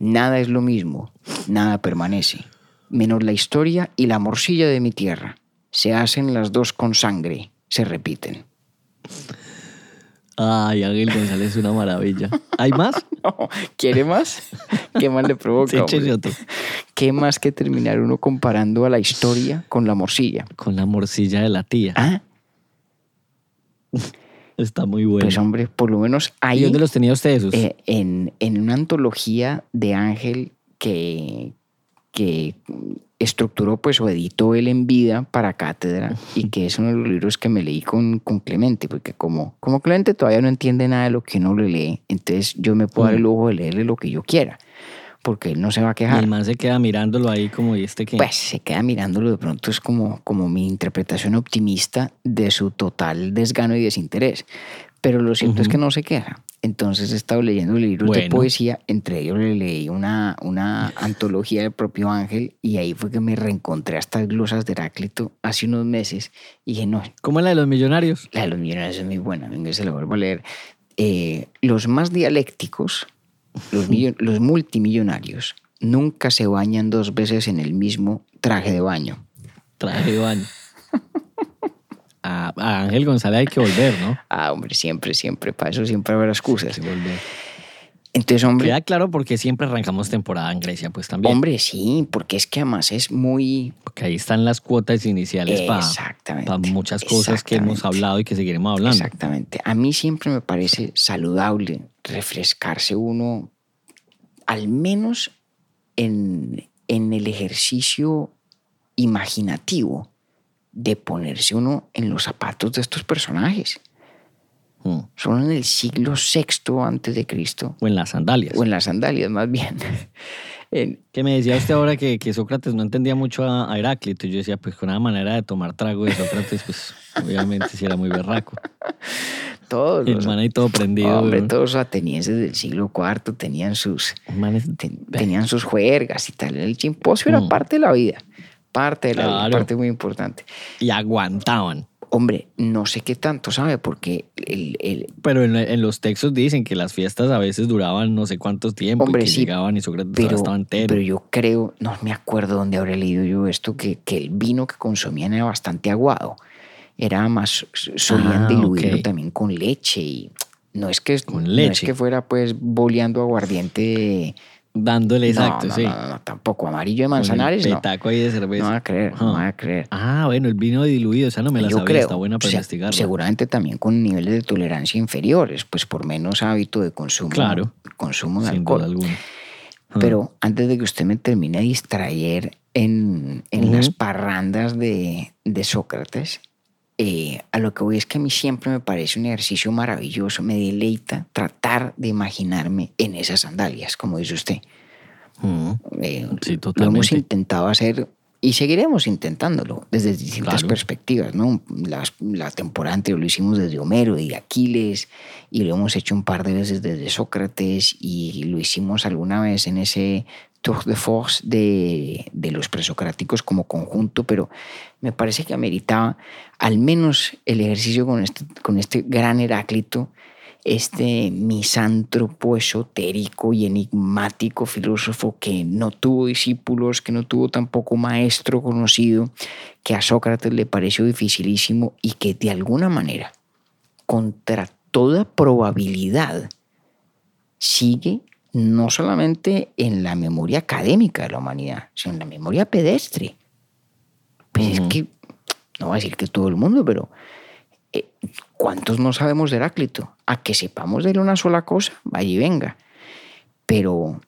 Nada es lo mismo, nada permanece, menos la historia y la morcilla de mi tierra. Se hacen las dos con sangre, se repiten. Ay, Ángel González es una maravilla. ¿Hay más? ¿Quiere más? ¿Qué más le provoca? Sí, otro. ¿Qué más que terminar uno comparando a la historia con la morcilla? Con la morcilla de la tía. Ah, Está muy bueno. pues hombre, por lo menos ¿Y ahí dónde los tenía usted esos? eh, en, en una antología de Ángel que, que estructuró pues o editó él en vida para cátedra y que es uno de los libros que me leí con, con Clemente, porque como, como Clemente todavía no entiende nada de lo que uno le lee, entonces yo me puedo dar el lujo de leerle lo que yo quiera, porque él no se va a y quejar. el man se queda mirándolo ahí como, ¿y este qué? Pues se queda mirándolo de pronto, es como, como mi interpretación optimista de su total desgano y desinterés. Pero lo cierto es que no se queja. Entonces he estado leyendo libros de Bueno. poesía, entre ellos le leí una, una antología del propio Ángel y ahí fue que me reencontré a estas glosas de Heráclito hace unos meses y dije, no, ¿Cómo la de los millonarios? la de los millonarios es muy buena, venga, se la vuelvo a leer. Eh, los más dialécticos, los, los multimillonarios, nunca se bañan dos veces en el mismo traje de baño. Traje de baño. A, a Ángel González hay que volver, ¿no? Ah, hombre, siempre, siempre, para eso siempre habrá excusas. Hay que volver. Entonces, hombre, Queda claro porque siempre arrancamos temporada en Grecia, pues también. hombre, sí, porque es que además es muy... Porque ahí están las cuotas iniciales para Exactamente. muchas cosas que hemos hablado y que seguiremos hablando. Exactamente. A mí siempre me parece saludable refrescarse uno, al menos en, en el ejercicio imaginativo de ponerse uno en los zapatos de estos personajes. Mm. Son en el siglo VI antes de Cristo, O en las sandalias. o en las sandalias más bien. En- Que me decía usted ahora que, que Sócrates no entendía mucho a, a Heráclito. Y yo decía, pues con una manera de tomar trago de Sócrates, pues obviamente sí era muy berraco. todos El los, man ahí todo prendido. hombre, todos los atenienses del siglo IV tenían sus, ten- tenían sus juergas y tal. El chimposio era Mm. parte de la vida. Parte de la vida, parte muy importante. Y aguantaban. Hombre, no sé qué tanto sabe, porque el, el- Pero en, en los textos dicen que las fiestas a veces duraban no sé cuántos tiempos. Hombre, y que sí, llegaban y Sócrates pero, estaba entero. pero yo creo, no me acuerdo dónde habré leído yo esto, que, que el vino que consumían era bastante aguado. Era más, solían Ah, diluirlo también con leche y no es que, Con no es leche. que fuera pues boleando aguardiente. Dándole exacto, no, no, sí. no, no, tampoco amarillo de el manzanares, no. petaco ahí de cerveza. No va a creer, no Ajá. va a creer. Ah, bueno, el vino diluido, esa no me la Yo sabía, creo. está buena para o sea. Seguramente también con niveles de tolerancia inferiores, pues por menos hábito de consumo, Claro. consumo de Sin duda alcohol. alguna. Ah. Pero antes de que usted me termine de distraer en, las parrandas de, de Sócrates, eh, a lo que voy es que a mí siempre me parece un ejercicio maravilloso, me deleita tratar de imaginarme en esas sandalias, como dice usted. Mm. Eh, Sí, lo hemos intentado hacer y seguiremos intentándolo desde distintas Claro. perspectivas, ¿no? La temporada anterior lo hicimos desde Homero y Aquiles y lo hemos hecho un par de veces desde Sócrates y lo hicimos alguna vez en ese tour de force de, los presocráticos como conjunto, pero me parece que ameritaba al menos el ejercicio con este, con este gran Heráclito este misántropo esotérico y enigmático filósofo que no tuvo discípulos, que no tuvo tampoco maestro conocido, que a Sócrates le pareció dificilísimo y que de alguna manera, contra toda probabilidad, sigue no solamente en la memoria académica de la humanidad, sino en la memoria pedestre. Pues es Ujú. que, no voy a decir que todo el mundo, pero eh, ¿cuántos no sabemos de Heráclito? A que sepamos de él una sola cosa, vaya y venga. Pero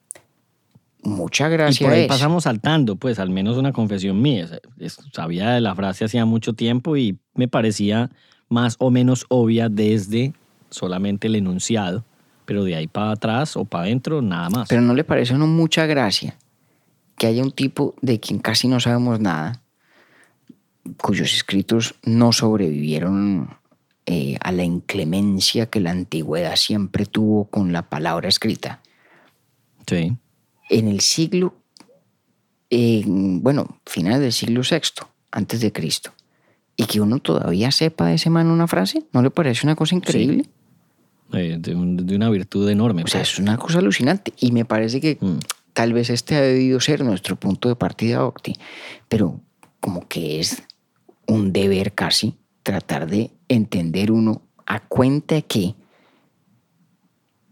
mucha Y gracia por ahí es. pasamos saltando, pues al menos una confesión mía. Es- Sabía de la frase hacía mucho tiempo y me parecía más o menos obvia desde solamente el enunciado, pero de ahí para atrás o para adentro nada más. Pero no le parece a uno mucha gracia que haya un tipo de quien casi no sabemos nada, cuyos escritos no sobrevivieron eh, a la inclemencia que la antigüedad siempre tuvo con la palabra escrita. sí, En el siglo, eh, bueno, final del siglo VI, antes de Cristo, y que uno todavía sepa de ese man una frase, ¿no le parece una cosa increíble? Eh, de, un- de una virtud enorme. O sea, es una cosa alucinante. Y me parece que Mm. tal vez este ha debido ser nuestro punto de partida, Octi. Pero como que es un deber casi tratar de entender uno a cuenta que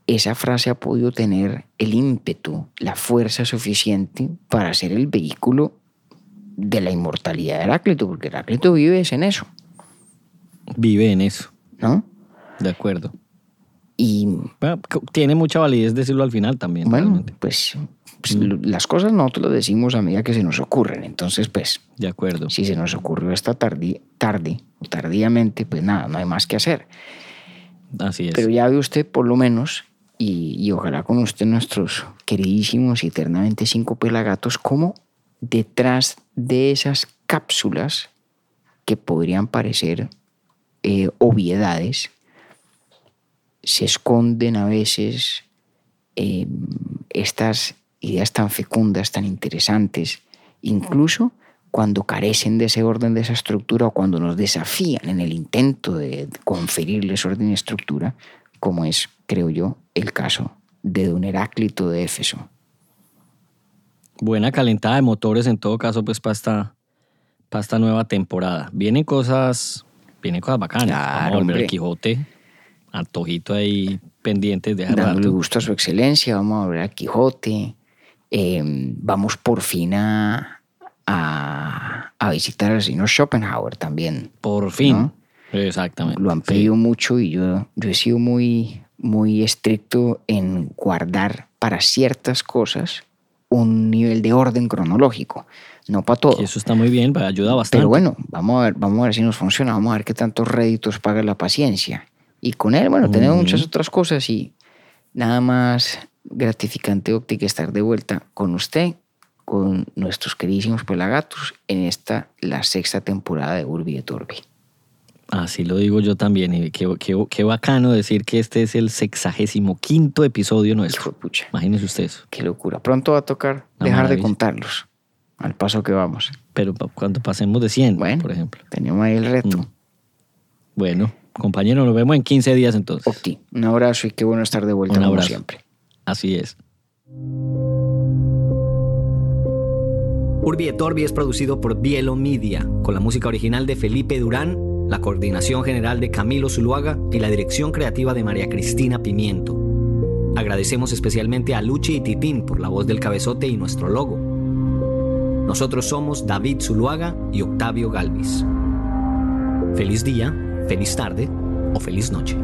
esa frase ha podido tener el ímpetu, la fuerza suficiente para ser el vehículo de la inmortalidad de Heráclito, porque Heráclito vive en eso, Vive en eso, ¿no? de acuerdo. Y Bueno, tiene mucha validez decirlo al final también. Bueno, realmente. pues, pues, las cosas nosotros lo decimos a medida que se nos ocurren. Entonces, pues, De acuerdo. si se nos ocurrió esta tarde, tarde o tardíamente, pues nada, no hay más que hacer. Así es. Pero ya ve usted, por lo menos, y, y ojalá con usted nuestros queridísimos y eternamente cinco pelagatos, como detrás de esas cápsulas que podrían parecer eh, obviedades, se esconden a veces eh, estas ideas tan fecundas, tan interesantes, incluso cuando carecen de ese orden, de esa estructura, o cuando nos desafían en el intento de conferirles orden y estructura, como es, creo yo, el caso de don Heráclito de Éfeso. Buena calentada de motores en todo caso, pues para esta, para esta nueva temporada. Vienen cosas, vienen cosas bacanas. Claro, Vamos a volver hombre. al Quijote, antojito ahí pendientes de dándole rato. gusto a su excelencia, vamos a ver a Quijote, eh, vamos por fin a, a, a visitar al señor Schopenhauer también. Por fin. ¿No? Exactamente. Lo han sí. pedido mucho y yo, yo he sido muy, muy estricto en guardar para ciertas cosas un nivel de orden cronológico, no para todo. Y eso está muy bien, ayuda bastante. Pero bueno, vamos a ver, vamos a ver si nos funciona, vamos a ver qué tantos réditos paga la paciencia. Y con él, bueno, tenemos muchas otras cosas y nada más gratificante, Octi, que estar de vuelta con usted, con nuestros queridísimos pelagatos, en esta, la sexta temporada de Urbi et Orbi. Así lo digo yo también. Y qué, qué- qué bacano decir que este es el sexagésimo quinto episodio nuestro. Pucha, Imagínense ustedes. qué locura. Pronto va a tocar Una dejar de contarlos, al paso que vamos. Pero cuando pasemos de 100, Bueno, por ejemplo. tenemos ahí el reto. Mm. Bueno, compañero, nos vemos en 15 días entonces. Octi, un abrazo y qué bueno estar de vuelta Un como siempre. Así es. Urbi et Orbi es producido por Bielo Media, con la música original de Felipe Durán, la coordinación general de Camilo Zuluaga y la dirección creativa de María Cristina Pimiento. Agradecemos especialmente a Luchi y Titín por la voz del cabezote y nuestro logo. Nosotros somos David Zuluaga y Octavio Galvis. Feliz día, feliz tarde o feliz noche.